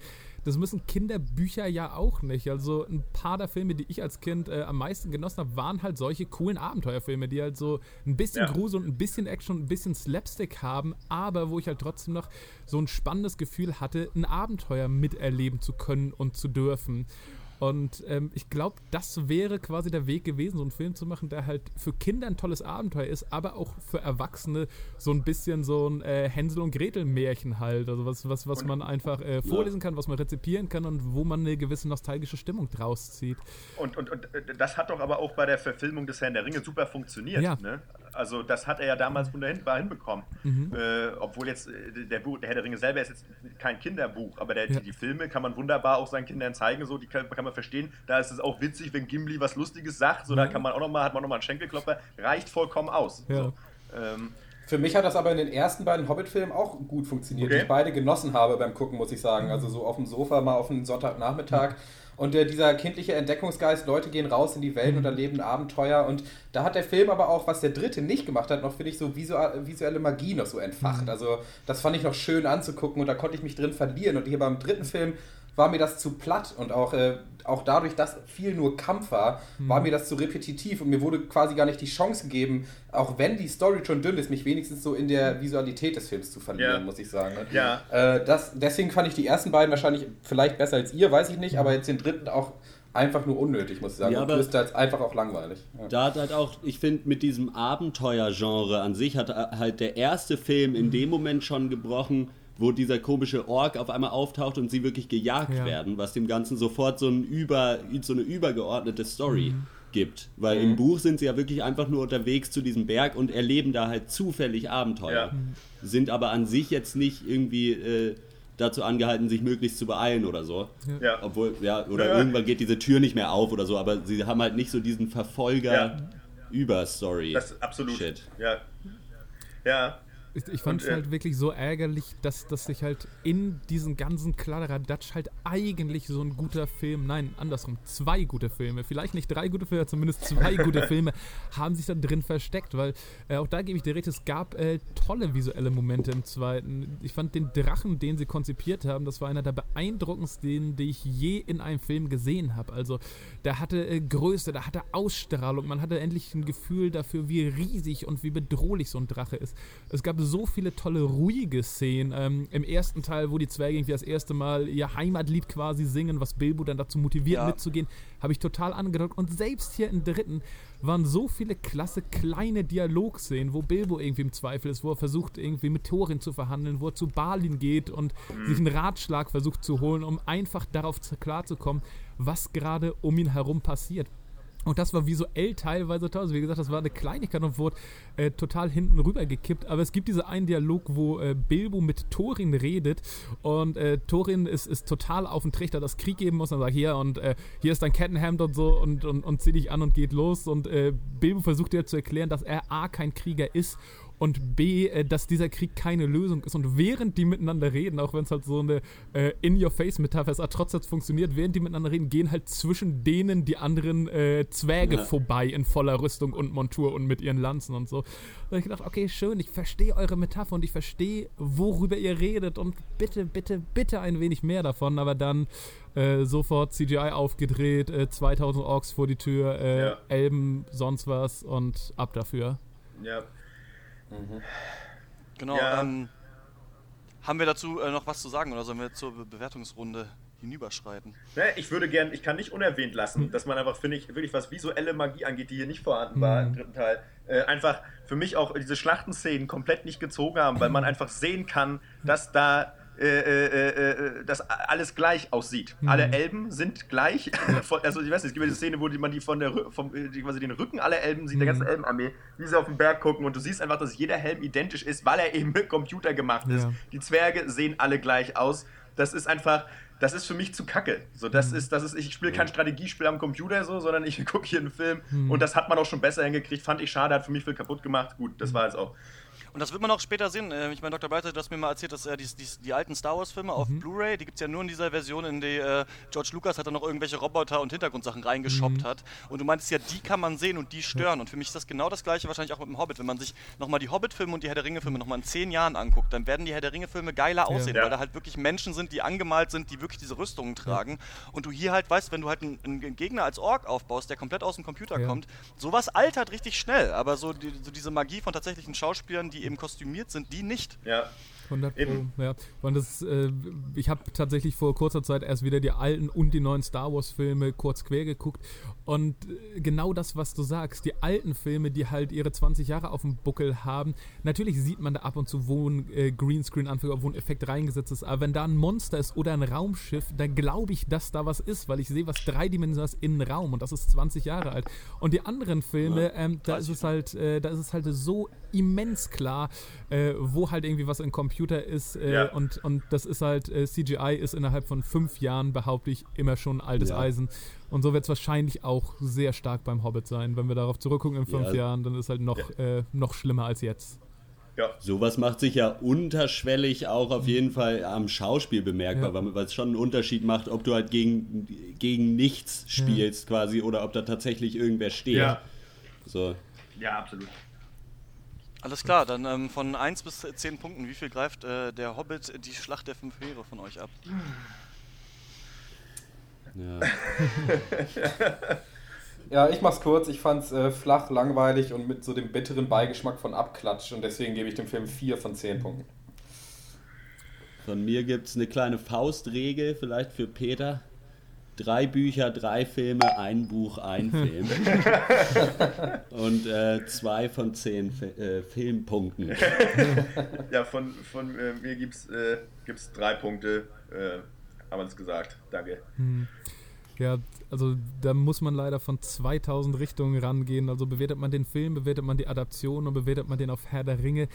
Das müssen Kinderbücher ja auch nicht. Also ein paar der Filme, die ich als Kind äh, am meisten genossen habe, waren halt solche coolen Abenteuerfilme, die halt so ein bisschen Ja. Grusel und ein bisschen Action und ein bisschen Slapstick haben, aber wo ich halt trotzdem noch so ein spannendes Gefühl hatte, ein Abenteuer miterleben zu können und zu dürfen. Und ähm, ich glaube, das wäre quasi der Weg gewesen, so einen Film zu machen, der halt für Kinder ein tolles Abenteuer ist, aber auch für Erwachsene so ein bisschen so ein äh, Hänsel und Gretel Märchen halt, also was was was man einfach äh, vorlesen kann, was man rezipieren kann und wo man eine gewisse nostalgische Stimmung draus zieht. Und, und, und äh, das hat doch aber auch bei der Verfilmung des Herrn der Ringe super funktioniert. Ja. Ne? Also das hat er ja damals wunderbar hinbekommen. Äh, obwohl jetzt äh, der, Buch, der Herr der Ringe selber ist jetzt kein Kinderbuch, aber der, Ja. die, die Filme kann man wunderbar auch seinen Kindern zeigen, so die kann, kann man verstehen. Da ist es auch witzig, wenn Gimli was Lustiges sagt, so da kann man auch noch mal, hat man nochmal einen Schenkelklopfer, reicht vollkommen aus. Ja. So. Ähm, Für mich hat das aber in den ersten beiden Hobbit-Filmen auch gut funktioniert, Okay. die ich beide genossen habe beim Gucken, muss ich sagen. Also so auf dem Sofa mal auf einen Sonntagnachmittag. Und äh, dieser kindliche Entdeckungsgeist, Leute gehen raus in die Welt und erleben Abenteuer. Und da hat der Film aber auch, was der dritte nicht gemacht hat, noch, finde ich, so visuelle Magie noch so entfacht. Also das fand ich noch schön anzugucken und da konnte ich mich drin verlieren. Und hier beim dritten Film war mir das zu platt und auch, äh, auch dadurch, dass viel nur Kampf war, war mir das zu repetitiv und mir wurde quasi gar nicht die Chance gegeben, auch wenn die Story schon dünn ist, mich wenigstens so in der Visualität des Films zu verlieren, Ja. muss ich sagen. ne? Ja. Äh, das, deswegen fand ich die ersten beiden wahrscheinlich vielleicht besser als ihr, weiß ich nicht, aber jetzt den dritten auch einfach nur unnötig, muss ich sagen. Ja, und aber- größtenteils einfach auch langweilig. Ja. Da hat halt auch, ich finde, mit diesem Abenteuergenre an sich hat halt der erste Film in dem Moment schon gebrochen, wo dieser komische Ork auf einmal auftaucht und sie wirklich gejagt Ja. werden, was dem Ganzen sofort so, ein über, so eine übergeordnete Story Mhm. gibt. Weil im Buch sind sie ja wirklich einfach nur unterwegs zu diesem Berg und erleben da halt zufällig Abenteuer. Ja. Sind aber an sich jetzt nicht irgendwie äh, dazu angehalten, sich möglichst zu beeilen oder so. Ja. Obwohl, ja, oder Ja. irgendwann geht diese Tür nicht mehr auf oder so, aber sie haben halt nicht so diesen Verfolger Ja. über Story. Das ist absolut. Shit. Ja. Ja. Ich, ich fand es äh, halt wirklich so ärgerlich, dass, dass sich halt in diesen ganzen Kladderadatsch halt eigentlich so ein guter Film, nein, andersrum, zwei gute Filme, vielleicht nicht drei gute Filme, zumindest zwei [laughs] gute Filme, haben sich da drin versteckt, weil äh, auch da gebe ich dir recht, es gab äh, tolle visuelle Momente im zweiten. Ich fand den Drachen, den sie konzipiert haben, das war einer der beeindruckendsten, die ich je in einem Film gesehen habe. Also der hatte äh, Größe, der hatte Ausstrahlung, man hatte endlich ein Gefühl dafür, wie riesig und wie bedrohlich so ein Drache ist. Es gab so viele tolle, ruhige Szenen. Ähm, Im ersten Teil, wo die Zwerge irgendwie das erste Mal ihr Heimatlied quasi singen, was Bilbo dann dazu motiviert Ja. mitzugehen, habe ich total angedockt. Und selbst hier im dritten waren so viele klasse kleine Dialogszenen, wo Bilbo irgendwie im Zweifel ist, wo er versucht, irgendwie mit Thorin zu verhandeln, wo er zu Balin geht und sich einen Ratschlag versucht zu holen, um einfach darauf zu- klarzukommen, was gerade um ihn herum passiert. Und das war visuell teilweise toll. Also wie gesagt, das war eine Kleinigkeit und wurde äh, total hinten rüber gekippt. Aber es gibt diesen einen Dialog, wo äh, Bilbo mit Thorin redet und äh, Thorin ist, ist total auf den Trichter, dass Krieg geben muss. Und sagt, hier und äh, hier ist dein Kettenhemd und so und, und, und zieh dich an und geht los. Und äh, Bilbo versucht dir zu erklären, dass er A, kein Krieger ist und B, äh, dass dieser Krieg keine Lösung ist. Und während die miteinander reden, auch wenn es halt so eine äh, In-Your-Face-Metapher ist, aber trotzdem funktioniert, während die miteinander reden, gehen halt zwischen denen die anderen äh, Zwerge Ja. vorbei in voller Rüstung und Montur und mit ihren Lanzen und so. Da hab ich gedacht, okay, schön, ich verstehe eure Metapher und ich verstehe, worüber ihr redet und bitte, bitte, bitte ein wenig mehr davon, aber dann äh, sofort CGI aufgedreht, äh, 2000 Orks vor die Tür, äh, Ja. Elben, sonst was und ab dafür. Ja. Genau. Ja. Ähm, haben wir dazu äh, noch was zu sagen oder sollen wir zur Be Bewertungsrunde hinüberschreiten? Ne, ich würde gern, ich kann nicht unerwähnt lassen, dass man einfach, finde ich, wirklich was visuelle Magie angeht, die hier nicht vorhanden war im dritten Teil, äh, einfach für mich auch diese Schlachtenszenen komplett nicht gezogen haben, weil man einfach sehen kann, dass da äh, äh, äh, äh, dass alles gleich aussieht. Alle Elben sind gleich. [laughs] Also ich weiß nicht, es gibt diese Szene, wo die, man die von der vom, äh, quasi den Rücken aller Elben sieht, der ganzen Elbenarmee, wie sie auf den Berg gucken und du siehst einfach, dass jeder Helm identisch ist, weil er eben mit [laughs] Computer gemacht ist. Ja. Die Zwerge sehen alle gleich aus. Das ist einfach, das ist für mich zu kacke. So, das ist, das ist, ich spiele kein Strategiespiel am Computer so, sondern ich [laughs] gucke hier einen Film und das hat man auch schon besser hingekriegt. Fand ich schade, hat für mich viel kaputt gemacht. Gut, das war es auch. Und das wird man auch später sehen. Äh, Ich meine, Dr. Breiter, du hast mir mal erzählt, dass er die, die, die alten Star Wars-Filme auf Blu-ray, die gibt es ja nur in dieser Version, in die äh, George Lucas hat dann noch irgendwelche Roboter und Hintergrundsachen reingeshoppt hat. Und du meintest ja, die kann man sehen und die stören. Und für mich ist das genau das gleiche wahrscheinlich auch mit dem Hobbit. Wenn man sich nochmal die Hobbit-Filme und die Herr der Ringe-Filme nochmal in zehn Jahren anguckt, dann werden die Herr der Ringe-Filme geiler aussehen, Ja. weil da halt wirklich Menschen sind, die angemalt sind, die wirklich diese Rüstungen tragen. Und du hier halt weißt, wenn du halt einen, einen Gegner als Ork aufbaust, der komplett aus dem Computer Ja. kommt, sowas altert richtig schnell. Aber so, die, so diese Magie von tatsächlichen Schauspielern, die eben kostümiert sind, die nicht. Ja. 100 Pro, Eben. ja. Und das, äh, ich habe tatsächlich vor kurzer Zeit erst wieder die alten und die neuen Star Wars Filme kurz quer geguckt und äh, genau das, was du sagst, die alten Filme, die halt ihre 20 Jahre auf dem Buckel haben, natürlich sieht man da ab und zu, wo ein äh, Greenscreen anfängt, wo ein Effekt reingesetzt ist, aber wenn da ein Monster ist oder ein Raumschiff, dann glaube ich, dass da was ist, weil ich sehe was dreidimensionales in Raum und das ist 20 Jahre alt. Und die anderen Filme, ähm, da ist es halt, äh, da ist es halt so immens klar, äh, wo halt irgendwie was im Computer ist äh, Ja. und, und das ist halt, äh, CGI ist innerhalb von fünf Jahren, behaupte ich, immer schon altes Ja. Eisen. Und so wird es wahrscheinlich auch sehr stark beim Hobbit sein. Wenn wir darauf zurückgucken in fünf Ja. Jahren, dann ist halt noch, äh, noch schlimmer als jetzt. Ja. Sowas macht sich ja unterschwellig auch auf jeden Fall am Schauspiel bemerkbar, Ja. weil weil es schon einen Unterschied macht, ob du halt gegen, gegen nichts spielst quasi oder ob da tatsächlich irgendwer steht. Ja. So. Ja, absolut. Alles klar, dann ähm, von 1 bis 10 Punkten, wie viel greift äh, der Hobbit die Schlacht der fünf Heere von euch ab? Ja. [laughs] Ja, ich mach's kurz. Ich fand's äh, flach, langweilig und mit so dem bitteren Beigeschmack von Abklatsch und deswegen gebe ich dem Film 4 von 10 Punkten. Von mir gibt es eine kleine Faustregel, vielleicht für Peter. Drei Bücher, drei Filme, ein Buch, ein [laughs] Film. Und äh, zwei von zehn Fi äh, Filmpunkten. [laughs] Ja, von, von äh, mir gibt's, äh, gibt's drei Punkte. Haben wir es gesagt. Danke. Ja, also da muss man leider von 2000 Richtungen rangehen. Also bewertet man den Film, bewertet man die Adaption und bewertet man den auf Herr der Ringe.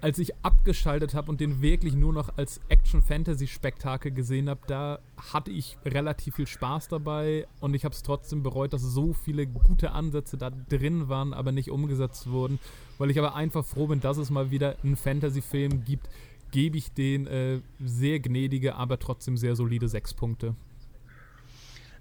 Als ich abgeschaltet habe und den wirklich nur noch als Action-Fantasy-Spektakel gesehen habe, da hatte ich relativ viel Spaß dabei und ich habe es trotzdem bereut, dass so viele gute Ansätze da drin waren, aber nicht umgesetzt wurden. Weil ich aber einfach froh bin, dass es mal wieder einen Fantasy-Film gibt, gebe ich den äh, sehr gnädige, aber trotzdem sehr solide sechs Punkte.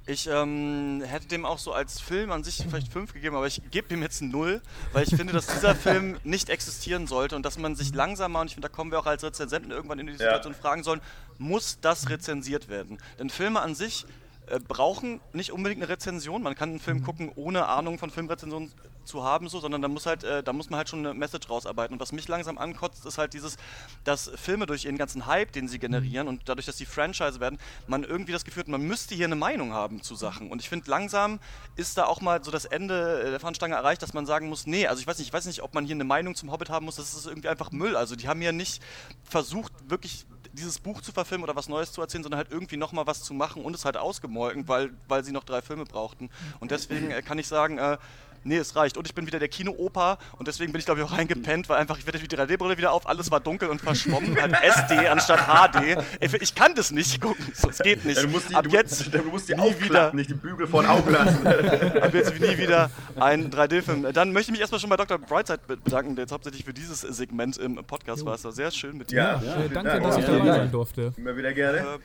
Ich ähm, hätte dem auch so als Film an sich vielleicht 5 gegeben, aber ich gebe ihm jetzt ein 0, weil ich finde, dass dieser Film nicht existieren sollte und dass man sich langsamer, und ich finde, da kommen wir auch als Rezensenten irgendwann in die Situation fragen sollen, muss das rezensiert werden? Denn Filme an sich äh, brauchen nicht unbedingt eine Rezension. Man kann einen Film gucken, ohne Ahnung von Filmrezensionen zu haben, so, sondern da muss halt, äh, da muss man halt schon eine Message rausarbeiten. Und was mich langsam ankotzt, ist halt dieses, dass Filme durch ihren ganzen Hype, den sie generieren und dadurch, dass sie Franchise werden, man irgendwie das Gefühl hat, man müsste hier eine Meinung haben zu Sachen. Und ich finde, langsam ist da auch mal so das Ende der Fahnenstange erreicht, dass man sagen muss, nee, also ich weiß nicht, ich weiß nicht, ob man hier eine Meinung zum Hobbit haben muss, das ist irgendwie einfach Müll. Also die haben ja nicht versucht, wirklich dieses Buch zu verfilmen oder was Neues zu erzählen, sondern halt irgendwie nochmal was zu machen und es halt ausgemolken, weil, weil sie noch drei Filme brauchten. Und deswegen äh, kann ich sagen, äh, nee, es reicht. Und ich bin wieder der Kino-Opa und deswegen bin ich, glaube ich, auch reingepennt, weil einfach, ich werde die 3D-Brille wieder auf, alles war dunkel und verschwommen, halt SD [laughs] anstatt HD. Ey, Ich kann das nicht gucken, so, es geht nicht. Ja, du musst die, Ab du, jetzt du musst die nie wieder. nicht die Bügel vor den Augen lassen. [laughs] Ab jetzt nie wieder ein 3D-Film. Dann möchte ich mich erstmal schon bei Dr. Brightside bedanken, der jetzt hauptsächlich für dieses Segment im Podcast war. Es war sehr schön mit dir. Ja, danke, Ja, dass ich ja, dabei ja. sein durfte. immer wieder gerne. Äh,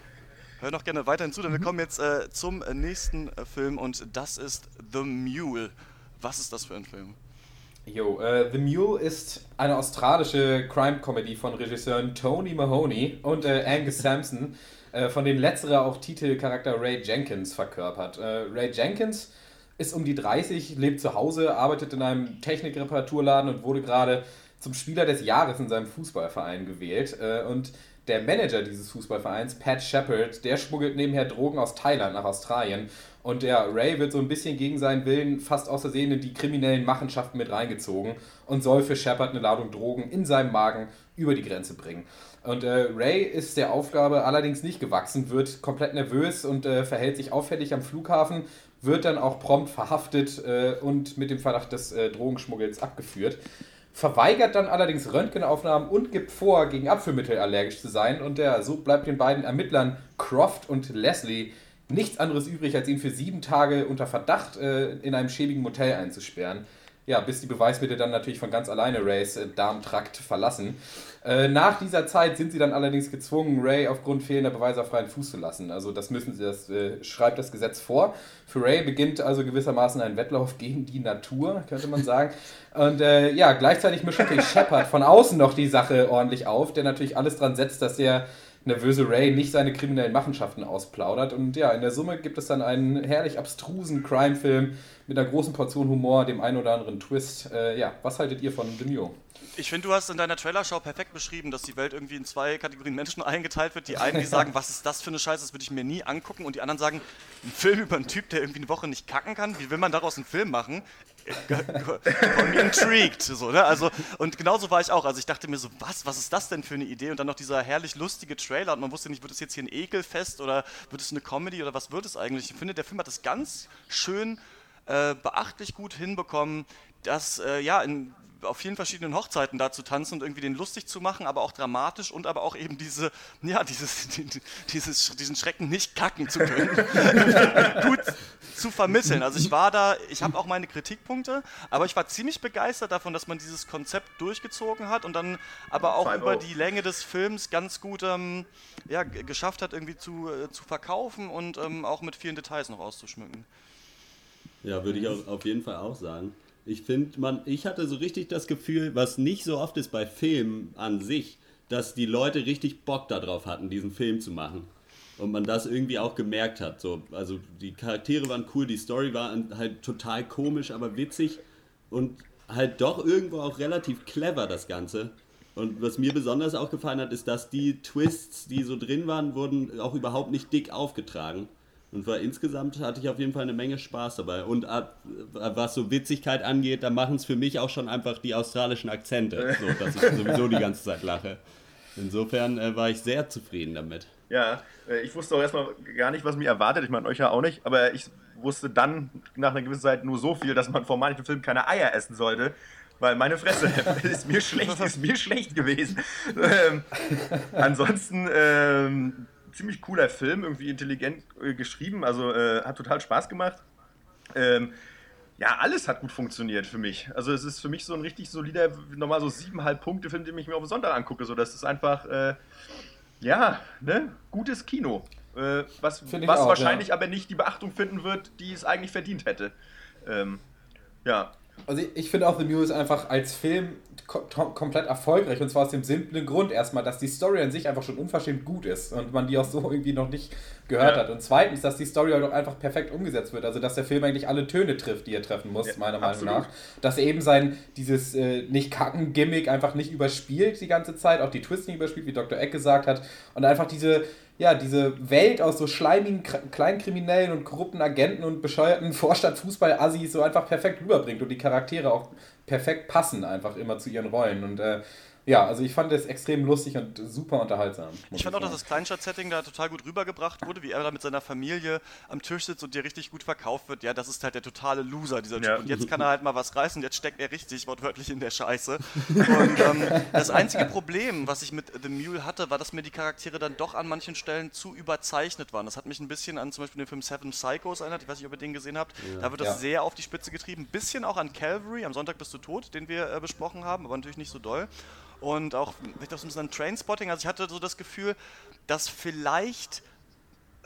hör noch gerne weiterhin zu, denn wir kommen jetzt äh, zum äh, nächsten äh, Film und das ist The Mule. Was ist das für ein Film? Jo, äh, The Mule ist eine australische Crime-Comedy von Regisseuren Tony Mahoney und äh, Angus [laughs] Sampson, äh, von denen letzterer auch Titelcharakter Ray Jenkins verkörpert. Äh, Ray Jenkins ist um die 30, lebt zu Hause, arbeitet in einem Technikreparaturladen und wurde gerade zum Spieler des Jahres in seinem Fußballverein gewählt. Äh, und der Manager dieses Fußballvereins, Pat Shepard, der schmuggelt nebenher Drogen aus Thailand nach Australien. Und der Ray wird so ein bisschen gegen seinen Willen fast aus Versehen in die kriminellen Machenschaften mit reingezogen und soll für Shepard eine Ladung Drogen in seinem Magen über die Grenze bringen. Und äh, Ray ist der Aufgabe allerdings nicht gewachsen, wird komplett nervös und äh, verhält sich auffällig am Flughafen, wird dann auch prompt verhaftet äh, und mit dem Verdacht des äh, Drogenschmuggels abgeführt. Verweigert dann allerdings Röntgenaufnahmen und gibt vor, gegen Abführmittel allergisch zu sein. Und ja, so bleibt den beiden Ermittlern Croft und Leslie nichts anderes übrig, als ihn für sieben Tage unter Verdacht äh, in einem schäbigen Motel einzusperren. Ja, bis die Beweismittel dann natürlich von ganz alleine Rays äh, Darmtrakt verlassen. Äh, nach dieser Zeit sind sie dann allerdings gezwungen, Ray aufgrund fehlender Beweise auf freien Fuß zu lassen. Also das müssen sie, das äh, schreibt das Gesetz vor. Für Ray beginnt also gewissermaßen ein Wettlauf gegen die Natur, könnte man sagen. Und äh, ja, gleichzeitig mischt natürlich [laughs] Shepard von außen noch die Sache ordentlich auf, der natürlich alles dran setzt, dass der nervöse Ray nicht seine kriminellen Machenschaften ausplaudert. Und ja, in der Summe gibt es dann einen herrlich abstrusen Crime-Film mit einer großen Portion Humor, dem einen oder anderen Twist. Äh, ja, was haltet ihr von The Mule? Ich finde, du hast in deiner Trailershow perfekt beschrieben, dass die Welt irgendwie in zwei Kategorien Menschen [laughs] eingeteilt wird. Die einen, die [laughs] sagen, was ist das für eine Scheiße, das würde ich mir nie angucken. Und die anderen sagen, ein Film über einen Typ, der irgendwie eine Woche nicht kacken kann, wie will man daraus einen Film machen? [laughs] Von mir intrigued. So, ne? also, und genauso war ich auch. Also ich dachte mir so, was, was ist das denn für eine Idee? Und dann noch dieser herrlich lustige Trailer und man wusste nicht, wird es jetzt hier ein Ekelfest oder wird es eine Comedy oder was wird es eigentlich? Ich finde, der Film hat das ganz schön äh, beachtlich gut hinbekommen, dass äh, ja in auf vielen verschiedenen Hochzeiten da zu tanzen und irgendwie den lustig zu machen, aber auch dramatisch und aber auch eben diese, ja, dieses, [laughs] dieses, diesen Schrecken nicht kacken zu können, [laughs] gut zu vermitteln. Also ich war da, ich habe auch meine Kritikpunkte, aber ich war ziemlich begeistert davon, dass man dieses Konzept durchgezogen hat und dann aber auch über die Länge des Films ganz gut ähm, ja, geschafft hat, irgendwie zu, äh, zu verkaufen und ähm, auch mit vielen Details noch auszuschmücken. Ja, würde ich auf jeden Fall auch sagen. Ich finde, man, ich hatte so richtig das Gefühl, was nicht so oft ist bei Filmen an sich, dass die Leute richtig Bock darauf hatten, diesen Film zu machen. Und man das irgendwie auch gemerkt hat. So, also die Charaktere waren cool, die Story war halt total komisch, aber witzig und halt doch irgendwo auch relativ clever, das Ganze. Und was mir besonders auch gefallen hat, ist, dass die Twists, die so drin waren, wurden auch überhaupt nicht dick aufgetragen. Und war insgesamt hatte ich auf jeden Fall eine Menge Spaß dabei. Und äh, was so Witzigkeit angeht, da machen es für mich auch schon einfach die australischen Akzente, so, dass ich sowieso die ganze Zeit lache. Insofern äh, war ich sehr zufrieden damit. Ja, äh, ich wusste auch erstmal gar nicht, was mich erwartet. Ich meine, euch ja auch nicht, aber ich wusste dann nach einer gewissen Zeit nur so viel, dass man vor manchen Filmen keine Eier essen sollte. Weil meine Fresse [laughs] ist mir schlecht, ist mir schlecht gewesen. Ähm, ansonsten ähm, ziemlich cooler Film, irgendwie intelligent äh, geschrieben, also äh, hat total Spaß gemacht. Ähm, ja, alles hat gut funktioniert für mich. Also es ist für mich so ein richtig solider, nochmal so siebeneinhalb Punkte Film, den ich mir auf den Sonntag angucke. So, das ist einfach, äh, ja, ne, gutes Kino. Äh, was was auch, wahrscheinlich ja. aber nicht die Beachtung finden wird, die es eigentlich verdient hätte. Ähm, ja, also ich, ich finde auch The Mule einfach als Film kom komplett erfolgreich und zwar aus dem simplen Grund erstmal, dass die Story an sich einfach schon unverschämt gut ist und man die auch so irgendwie noch nicht gehört ja. hat. Und zweitens, dass die Story halt auch einfach perfekt umgesetzt wird. Also dass der Film eigentlich alle Töne trifft, die er treffen muss, ja, meiner Meinung absolut. nach. Dass er eben sein, dieses äh, Nicht-Kacken-Gimmick einfach nicht überspielt die ganze Zeit, auch die Twists nicht überspielt, wie Dr. Eck gesagt hat. Und einfach diese ja, diese Welt aus so schleimigen, kleinkriminellen und korrupten Agenten und bescheuerten [laughs] Vorstadtfußball-Assis so einfach perfekt rüberbringt und die Charaktere auch perfekt passen einfach immer zu ihren Rollen. Und äh, ja, also ich fand es extrem lustig und super unterhaltsam. Ich fand auch, dass das Kleinstadt-Setting da total gut rübergebracht wurde, wie er da mit seiner Familie am Tisch sitzt und dir richtig gut verkauft wird. Ja, das ist halt der totale Loser, dieser Typ. Ja. Und jetzt kann er halt mal was reißen, jetzt steckt er richtig wortwörtlich in der Scheiße. Und ähm, das einzige [laughs] Problem, was ich mit The Mule hatte, war, dass mir die Charaktere dann doch an manchen Stellen zu überzeichnet waren. Das hat mich ein bisschen an zum Beispiel den Film Seven Psychos erinnert. Ich weiß nicht, ob ihr den gesehen habt. Ja. Da wird das ja. sehr auf die Spitze getrieben. Ein bisschen auch an Calvary, am Sonntag bist du tot, den wir äh, besprochen haben, aber natürlich nicht so doll und auch auch so ein bisschen Trainspotting. Also ich hatte so das Gefühl, dass vielleicht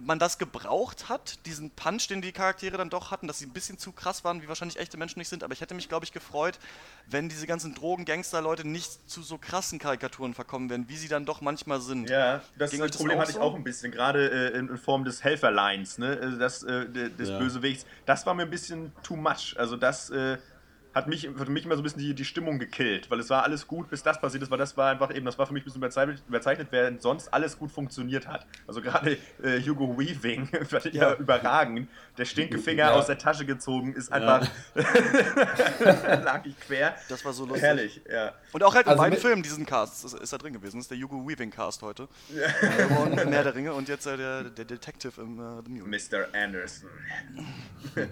man das gebraucht hat, diesen Punch, den die Charaktere dann doch hatten, dass sie ein bisschen zu krass waren, wie wahrscheinlich echte Menschen nicht sind. Aber ich hätte mich, glaube ich, gefreut, wenn diese ganzen Drogen-Gangster-Leute nicht zu so krassen Karikaturen verkommen wären, wie sie dann doch manchmal sind. Ja, das, das Problem hatte ich auch ein bisschen, gerade äh, in, Form des Helferlines, ne? Äh, das, äh, des ja. Bösewichts. Das war mir ein bisschen too much. Also das äh, hat mich, für mich immer so ein bisschen die, die Stimmung gekillt, weil es war alles gut, bis das passiert ist, weil das war einfach eben, das war für mich ein bisschen überzeichnet, überzeichnet während sonst alles gut funktioniert hat. Also gerade äh, Hugo Weaving, [laughs] fand ich ja. ja überragend. Der Stinkefinger ja. aus der Tasche gezogen ist einfach, ja. [laughs] lag ich quer. Das war so lustig. Herrlich, ja. Und auch halt in also beiden Filmen diesen Cast ist, ist da drin gewesen. Das ist der Hugo Weaving Cast heute. Ja. Äh, Mehr der Ringe und jetzt äh, der, der Detective im äh, The Mule. Mr. Anderson.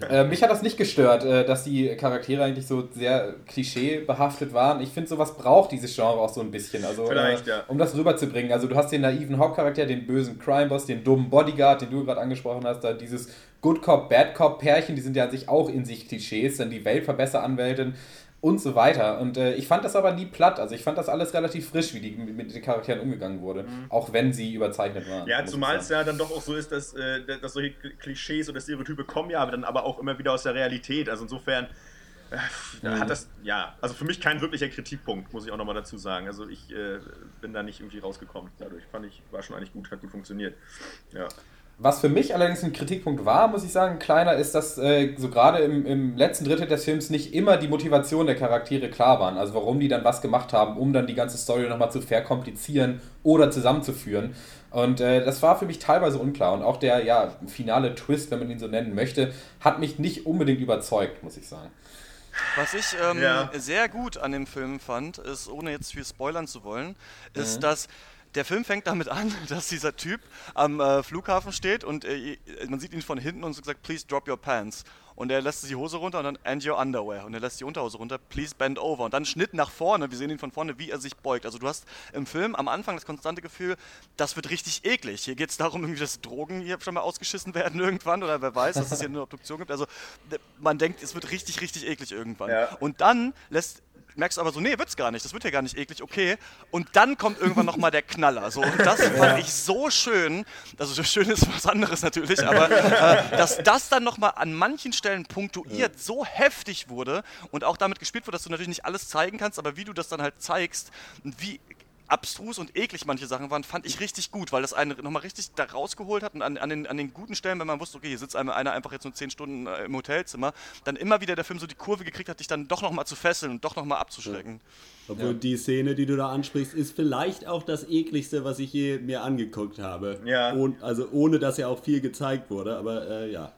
Äh, mich hat das nicht gestört, äh, dass die Charaktere eigentlich so sehr klischeebehaftet waren. Ich finde, sowas braucht dieses Genre auch so ein bisschen. Also, Vielleicht, ja. Um das rüberzubringen. Also, du hast den naiven Hauptcharakter, den bösen Crime-Boss, den dummen Bodyguard, den du gerade angesprochen hast, da dieses Good Cop, Bad Cop Pärchen, die sind ja an sich auch in sich Klischees, dann die Weltverbesseranwältin und so weiter. Und äh, ich fand das aber nie platt. Also ich fand das alles relativ frisch, wie die, mit den Charakteren umgegangen wurde. Mhm. Auch wenn sie überzeichnet waren. Ja, zumal es ja dann doch auch so ist, dass, äh, dass solche Klischees oder Stereotype kommen ja aber dann aber auch immer wieder aus der Realität. Also insofern hat das, ja, also für mich kein wirklicher Kritikpunkt, muss ich auch nochmal dazu sagen. Also ich äh, bin da nicht irgendwie rausgekommen. Dadurch fand ich, war schon eigentlich gut, hat gut funktioniert. Ja. Was für mich allerdings ein Kritikpunkt war, muss ich sagen, kleiner, ist, dass äh, so gerade im, im letzten Drittel des Films nicht immer die Motivation der Charaktere klar waren. Also warum die dann was gemacht haben, um dann die ganze Story nochmal zu verkomplizieren oder zusammenzuführen. Und äh, das war für mich teilweise unklar. Und auch der ja, finale Twist, wenn man ihn so nennen möchte, hat mich nicht unbedingt überzeugt, muss ich sagen. Was ich ähm, Ja. sehr gut an dem Film fand, ist, ohne jetzt viel spoilern zu wollen, ist, Mhm. dass der Film fängt damit an, [laughs] dass dieser Typ am äh, Flughafen steht und äh, man sieht ihn von hinten und so gesagt, please drop your pants. Und er lässt die Hose runter und dann and your underwear. Und er lässt die Unterhose runter, please bend over. Und dann Schnitt nach vorne. Wir sehen ihn von vorne, wie er sich beugt. Also du hast im Film am Anfang das konstante Gefühl, das wird richtig eklig. Hier geht es darum, irgendwie, dass Drogen hier schon mal ausgeschissen werden [laughs] irgendwann oder wer weiß, dass es hier eine Obduktion gibt. Also man denkt, es wird richtig, richtig eklig irgendwann. Ja. Und dann lässt merkst du aber so, nee, wird's gar nicht, das wird ja gar nicht eklig, okay. Und dann kommt irgendwann nochmal der Knaller. So. Und das fand ich so schön, also so schön ist was anderes natürlich, aber äh, dass das dann nochmal an manchen Stellen punktuiert so heftig wurde und auch damit gespielt wurde, dass du natürlich nicht alles zeigen kannst, aber wie du das dann halt zeigst, und wie abstrus und eklig manche Sachen waren, fand ich richtig gut, weil das einen nochmal richtig da rausgeholt hat und an, an, den, an den guten Stellen, wenn man wusste, okay, hier sitzt einer, einer einfach jetzt nur 10 Stunden äh, im Hotelzimmer, dann immer wieder der Film so die Kurve gekriegt hat, dich dann doch nochmal zu fesseln und doch nochmal abzuschrecken. Obwohl die Szene, die du da ansprichst, ist vielleicht auch das ekligste, was ich je mir angeguckt habe. Ja. Ohn, also ohne, dass ja auch viel gezeigt wurde, aber äh, ja,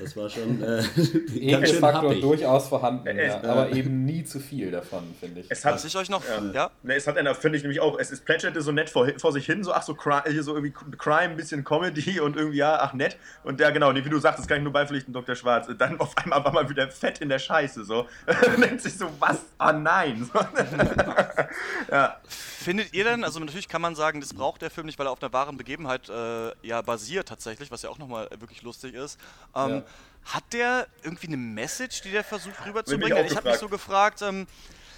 das war schon äh, [laughs] ganz schön Ekelfaktor happig. durchaus vorhanden, Äh, ja, aber eben nie zu viel davon, finde ich. Es hat, Was ich euch noch, Ja. ja, Ne, es hat einer, finde ich nämlich auch, es, es plätscherte so nett vor, vor sich hin, so ach so, hier so irgendwie Crime, ein bisschen Comedy [laughs] und irgendwie, ja, ach nett. Und ja, genau, wie du sagst, das kann ich nur beipflichten, Dr. Schwarz. Dann auf einmal war man wieder fett in der Scheiße, so. [laughs] Denkt sich so, was? Ah nein. So. ja. Findet ihr denn, also natürlich kann man sagen, das braucht der Film nicht, weil er auf einer wahren Begebenheit äh, ja basiert tatsächlich, was ja auch nochmal wirklich lustig ist. Ähm, Ja. Hat der irgendwie eine Message, die der versucht rüberzubringen? Denn Ich habe mich so gefragt, ähm,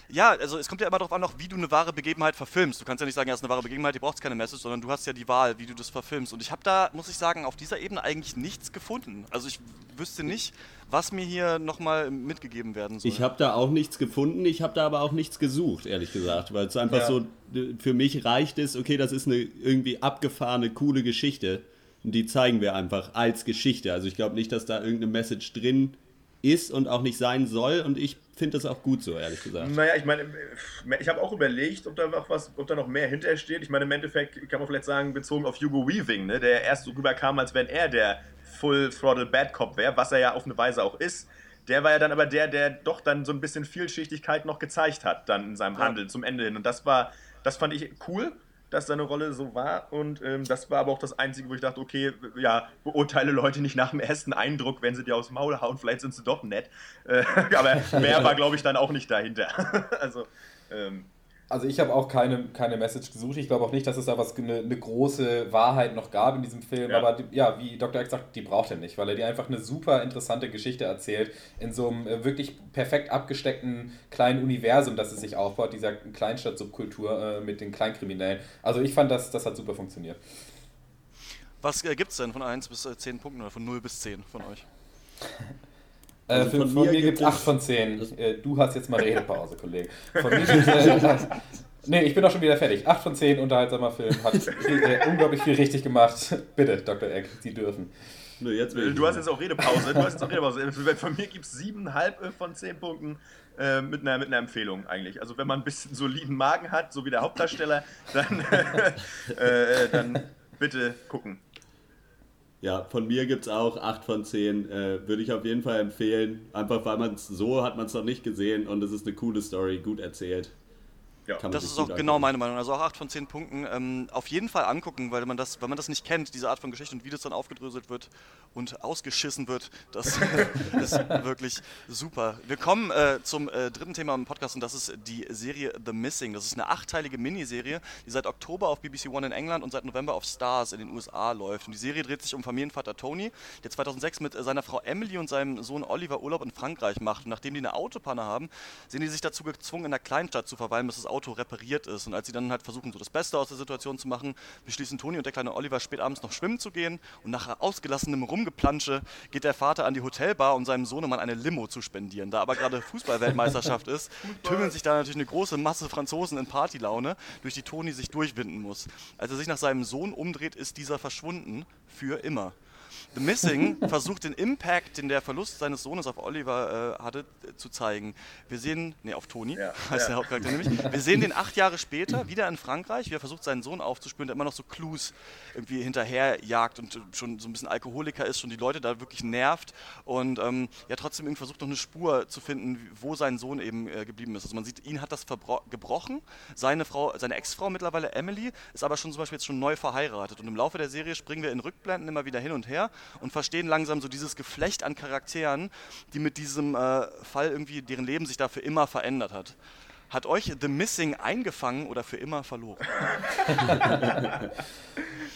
ja, also es kommt ja immer darauf an, auch wie du eine wahre Begebenheit verfilmst. Du kannst ja nicht sagen, ja, es ist eine wahre Begebenheit, die braucht keine Message, sondern du hast ja die Wahl, wie du das verfilmst. Und ich habe da, muss ich sagen, auf dieser Ebene eigentlich nichts gefunden. Also ich wüsste nicht, was mir hier nochmal mitgegeben werden soll. Ich habe da auch nichts gefunden, ich habe da aber auch nichts gesucht, ehrlich gesagt, weil es einfach Ja. so, d- für mich reicht es, okay, das ist eine irgendwie abgefahrene, coole Geschichte und die zeigen wir einfach als Geschichte. Also ich glaube nicht, dass da irgendeine Message drin ist und auch nicht sein soll und ich finde das auch gut so, ehrlich gesagt. Naja, ich meine, ich habe auch überlegt, ob da noch was, ob da noch mehr hintersteht. Ich meine, im Endeffekt kann man vielleicht sagen, bezogen auf Hugo Weaving, ne, der erst so rüberkam, als wenn er der Full Throttle Bad Cop wäre, was er ja auf eine Weise auch ist. Der war ja dann aber der, der doch dann so ein bisschen Vielschichtigkeit noch gezeigt hat, dann in seinem Handeln zum Ende hin. Und das war, das fand ich cool, dass seine Rolle so war. Und ähm, das war aber auch das Einzige, wo ich dachte, okay, ja, beurteile Leute nicht nach dem ersten Eindruck, wenn sie dir aufs Maul hauen, vielleicht sind sie doch nett. Äh, [laughs] aber mehr war, glaube ich, dann auch nicht dahinter. [laughs] also, ähm, Also ich habe auch keine, keine Message gesucht. Ich glaube auch nicht, dass es da was eine, eine große Wahrheit noch gab in diesem Film. Ja. Aber die, ja, wie Dr. X sagt, die braucht er nicht, weil er dir einfach eine super interessante Geschichte erzählt in so einem äh, wirklich perfekt abgesteckten kleinen Universum, das es sich aufbaut, dieser Kleinstadt-Subkultur äh, mit den Kleinkriminellen. Also ich fand, das, das hat super funktioniert. Was äh, gibt's denn von 1 bis äh, 10 Punkten oder von 0 bis 10 von euch? [laughs] Äh, Also für, von von, mir mir gibt gibt es es- 8 von 10. Äh, du hast jetzt mal Redepause, [laughs] Kollege. Von mir gibt's, äh, [laughs] Nee, ich bin doch schon wieder fertig. 8 von 10, unterhaltsamer Film. Hat [laughs] äh, unglaublich viel richtig gemacht. Bitte, Dr. Egg, Sie dürfen. Nö, jetzt will du hast jetzt auch Redepause. Du hast jetzt auch Redepause. Von mir gibt es 7,5 von 10 Punkten äh, mit, einer, mit einer Empfehlung eigentlich. Also wenn man ein bisschen soliden Magen hat, so wie der Hauptdarsteller, dann, äh, dann bitte gucken. Ja, von mir gibt es auch 8 von 10. Äh, Würde ich auf jeden Fall empfehlen. Einfach weil man es so hat man es noch nicht gesehen und es ist eine coole Story, gut erzählt. Ja. Kann man Das sich ist auch genau angucken. meine Meinung. Also auch 8 von 10 Punkten. Ähm, auf jeden Fall angucken, weil man das, wenn man das nicht kennt, diese Art von Geschichte und wie das dann aufgedröselt wird und ausgeschissen wird, das [laughs] ist wirklich super. Wir kommen äh, zum äh, dritten Thema im Podcast und das ist die Serie The Missing. Das ist eine achteilige Miniserie, die seit Oktober auf BBC One in England und seit November auf Stars in den USA läuft. Und die Serie dreht sich um Familienvater Tony, der 2006 mit äh, seiner Frau Emily und seinem Sohn Oliver Urlaub in Frankreich macht. Und nachdem die eine Autopanne haben, sind die sich dazu gezwungen, in einer Kleinstadt zu verweilen, bis das Auto Auto repariert ist. Und als sie dann halt versuchen, so das Beste aus der Situation zu machen, beschließen Toni und der kleine Oliver spät abends noch schwimmen zu gehen. Und nach ausgelassenem Rumgeplansche geht der Vater an die Hotelbar, um seinem Sohnemann eine Limo zu spendieren. Da aber gerade Fußballweltmeisterschaft ist, tümmeln sich da natürlich eine große Masse Franzosen in Partylaune, durch die Toni sich durchwinden muss. Als er sich nach seinem Sohn umdreht, ist dieser verschwunden. Für immer. The Missing [laughs] versucht den Impact, den der Verlust seines Sohnes auf Oliver äh, hatte, äh, zu zeigen. Wir sehen, nee, auf Toni, Ja, [laughs] heißt ja. der Hauptcharakter nämlich. Wir sehen den acht Jahre später wieder in Frankreich, wie er versucht, seinen Sohn aufzuspüren, der immer noch so Clues irgendwie hinterherjagt und äh, schon so ein bisschen Alkoholiker ist, schon die Leute da wirklich nervt und ähm, ja trotzdem irgendwie versucht, noch eine Spur zu finden, wo sein Sohn eben äh, geblieben ist. Also man sieht, ihn hat das gebrochen. Seine Frau, seine Ex-Frau mittlerweile, Emily, ist aber schon zum Beispiel jetzt schon neu verheiratet. Und im Laufe der Serie springen wir in Rückblenden immer wieder hin und her und verstehen langsam so dieses Geflecht an Charakteren, die mit diesem äh, Fall irgendwie, deren Leben sich da für immer verändert hat. Hat euch The Missing eingefangen oder für immer verloren? [laughs]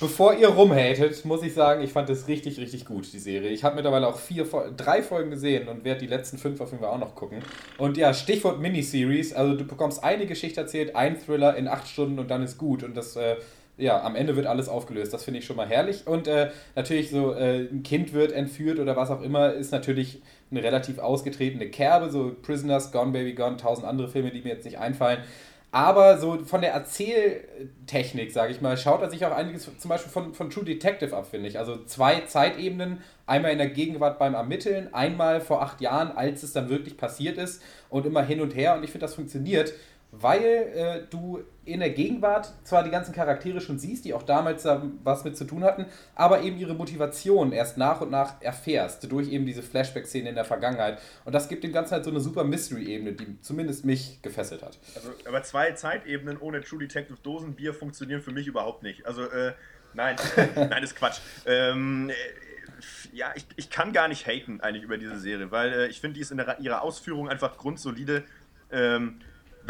Bevor ihr rumhatet, muss ich sagen, ich fand das richtig, richtig gut, die Serie. Ich habe mittlerweile auch vier, drei Folgen gesehen und werde die letzten fünf auf jeden Fall auch noch gucken. Und ja, Stichwort Miniseries, also du bekommst eine Geschichte erzählt, ein Thriller in acht Stunden und dann ist gut. Und das, äh, ja, am Ende wird alles aufgelöst. Das finde ich schon mal herrlich. Und äh, natürlich so, äh, ein Kind wird entführt oder was auch immer, ist natürlich eine relativ ausgetretene Kerbe. So Prisoners, Gone Baby Gone, tausend andere Filme, die mir jetzt nicht einfallen. Aber so von der Erzähltechnik, sage ich mal, schaut er sich auch einiges zum Beispiel von, von True Detective ab, finde ich. Also zwei Zeitebenen, einmal in der Gegenwart beim Ermitteln, einmal vor acht Jahren, als es dann wirklich passiert ist und immer hin und her. Und ich finde, das funktioniert, weil äh, du in der Gegenwart zwar die ganzen Charaktere schon siehst, die auch damals da was mit zu tun hatten, aber eben ihre Motivation erst nach und nach erfährst, durch eben diese Flashback-Szene in der Vergangenheit. Und das gibt dem Ganzen halt so eine super Mystery-Ebene, die zumindest mich gefesselt hat. Also, aber zwei Zeitebenen ohne True Detective Dosenbier funktionieren für mich überhaupt nicht. Also, äh, nein, [laughs] nein, ist Quatsch. Ähm, äh, ja, ich, ich kann gar nicht haten eigentlich über diese Serie, weil äh, ich finde, die ist in der, ihrer Ausführung einfach grundsolide. Ähm,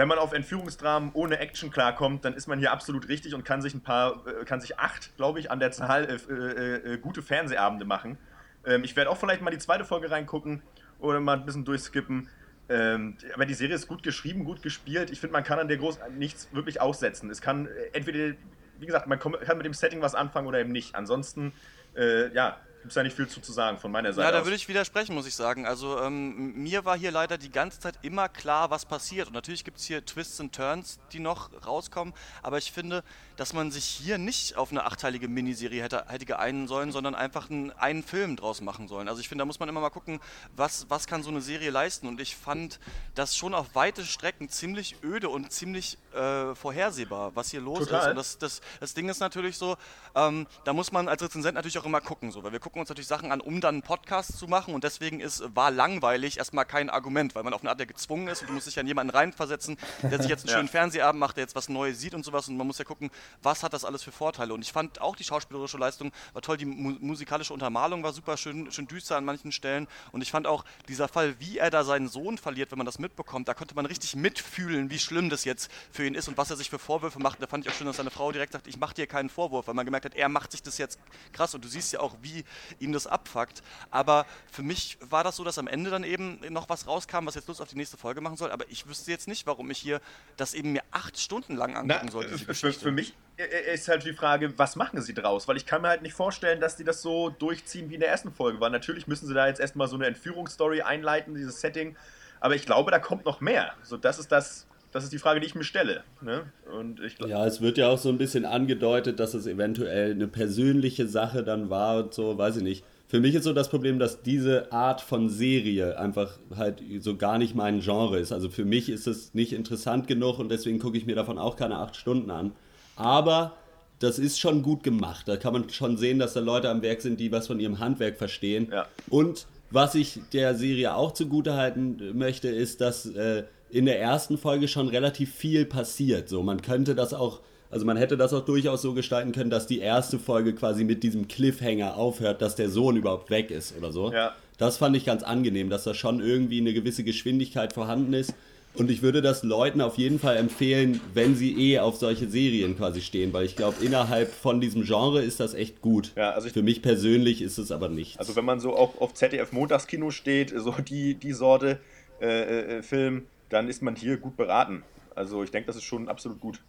wenn man auf Entführungsdramen ohne Action klarkommt, dann ist man hier absolut richtig und kann sich ein paar, äh, kann sich acht, glaube ich, an der Zahl äh, äh, äh, gute Fernsehabende machen. Ähm, ich werde auch vielleicht mal die zweite Folge reingucken oder mal ein bisschen durchskippen. Ähm, aber die Serie ist gut geschrieben, gut gespielt. Ich finde, man kann an der groß nichts wirklich aussetzen. Es kann äh, entweder, wie gesagt, man kann mit dem Setting was anfangen oder eben nicht. Ansonsten, äh, ja, gibt es da nicht viel zu, zu sagen von meiner Seite Ja, da würde ich widersprechen, muss ich sagen. Also ähm, mir war hier leider die ganze Zeit immer klar, was passiert. Und natürlich gibt es hier Twists und Turns, die noch rauskommen. Aber ich finde, dass man sich hier nicht auf eine achteilige Miniserie hätte, hätte geeinen sollen, sondern einfach einen, einen Film draus machen sollen. Also ich finde, da muss man immer mal gucken, was, was kann so eine Serie leisten. Und ich fand das schon auf weite Strecken ziemlich öde und ziemlich äh, vorhersehbar, was hier los Total. ist. Und das, das, das Ding ist natürlich so, ähm, da muss man als Rezensent natürlich auch immer gucken, so, weil wir gucken uns natürlich Sachen an, um dann einen Podcast zu machen. Und deswegen ist war langweilig erstmal kein Argument, weil man auf eine Art ja gezwungen ist. Und du musst dich an jemanden reinversetzen, der sich jetzt einen Ja. schönen Fernsehabend macht, der jetzt was Neues sieht und sowas. Und man muss ja gucken, was hat das alles für Vorteile? Und ich fand auch die schauspielerische Leistung war toll, die mu musikalische Untermalung war super schön, schön düster an manchen Stellen. Und ich fand auch dieser Fall, wie er da seinen Sohn verliert, wenn man das mitbekommt, da konnte man richtig mitfühlen, wie schlimm das jetzt für ihn ist und was er sich für Vorwürfe macht. Da fand ich auch schön, dass seine Frau direkt sagt, ich mache dir keinen Vorwurf, weil man gemerkt hat, er macht sich das jetzt krass. Und du siehst ja auch, wie ihn das abfuckt. Aber für mich war das so, dass am Ende dann eben noch was rauskam, was jetzt Lust auf die nächste Folge machen soll. Aber ich wüsste jetzt nicht, warum ich hier das eben mir acht Stunden lang Na, angucken soll, diese für, für mich äh, ist halt die Frage, was machen sie draus? Weil ich kann mir halt nicht vorstellen, dass die das so durchziehen wie in der ersten Folge. Weil natürlich müssen sie da jetzt erstmal so eine Entführungsstory einleiten, dieses Setting. Aber ich glaube, da kommt noch mehr. So, das ist das, das ist die Frage, die ich mir stelle. Ne? Und ich glaube. Ja, es wird ja auch so ein bisschen angedeutet, dass es eventuell eine persönliche Sache dann war und so, weiß ich nicht. Für mich ist so das Problem, dass diese Art von Serie einfach halt so gar nicht mein Genre ist. Also für mich ist es nicht interessant genug und deswegen gucke ich mir davon auch keine acht Stunden an. Aber das ist schon gut gemacht. Da kann man schon sehen, dass da Leute am Werk sind, die was von ihrem Handwerk verstehen. Ja. Und was ich der Serie auch zugutehalten möchte, ist, dass äh, in der ersten Folge schon relativ viel passiert. So, man könnte das auch, also man hätte das auch durchaus so gestalten können, dass die erste Folge quasi mit diesem Cliffhanger aufhört, dass der Sohn überhaupt weg ist oder so. Ja. Das fand ich ganz angenehm, dass da schon irgendwie eine gewisse Geschwindigkeit vorhanden ist. Und ich würde das Leuten auf jeden Fall empfehlen, wenn sie eh auf solche Serien quasi stehen, weil ich glaube, innerhalb von diesem Genre ist das echt gut. Ja, also Für mich persönlich ist es aber nichts. Also wenn man so auf, auf ZDF Montagskino steht, so die, die Sorte äh, äh, Film, dann ist man hier gut beraten. Also ich denke, das ist schon absolut gut.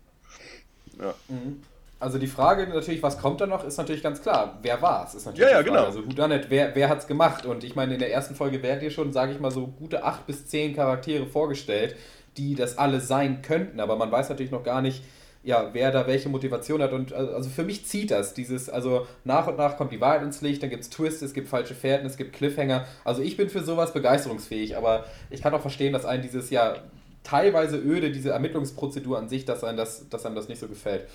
Ja. Also die Frage natürlich, was kommt da noch, ist natürlich ganz klar. Wer war es? Ist natürlich Ja, ja, genau. Also it? Wer, wer hat es gemacht? Und ich meine, in der ersten Folge werden dir schon, sage ich mal, so gute acht bis zehn Charaktere vorgestellt, die das alle sein könnten. Aber man weiß natürlich noch gar nicht, ja, wer da welche Motivation hat. Und also für mich zieht das. Dieses, also nach und nach kommt die Wahrheit ins Licht, dann gibt es Twists, es gibt falsche Fährten, es gibt Cliffhanger. Also ich bin für sowas begeisterungsfähig, aber ich kann auch verstehen, dass einem dieses ja teilweise öde, diese Ermittlungsprozedur an sich, dass einem das, dass einem das nicht so gefällt.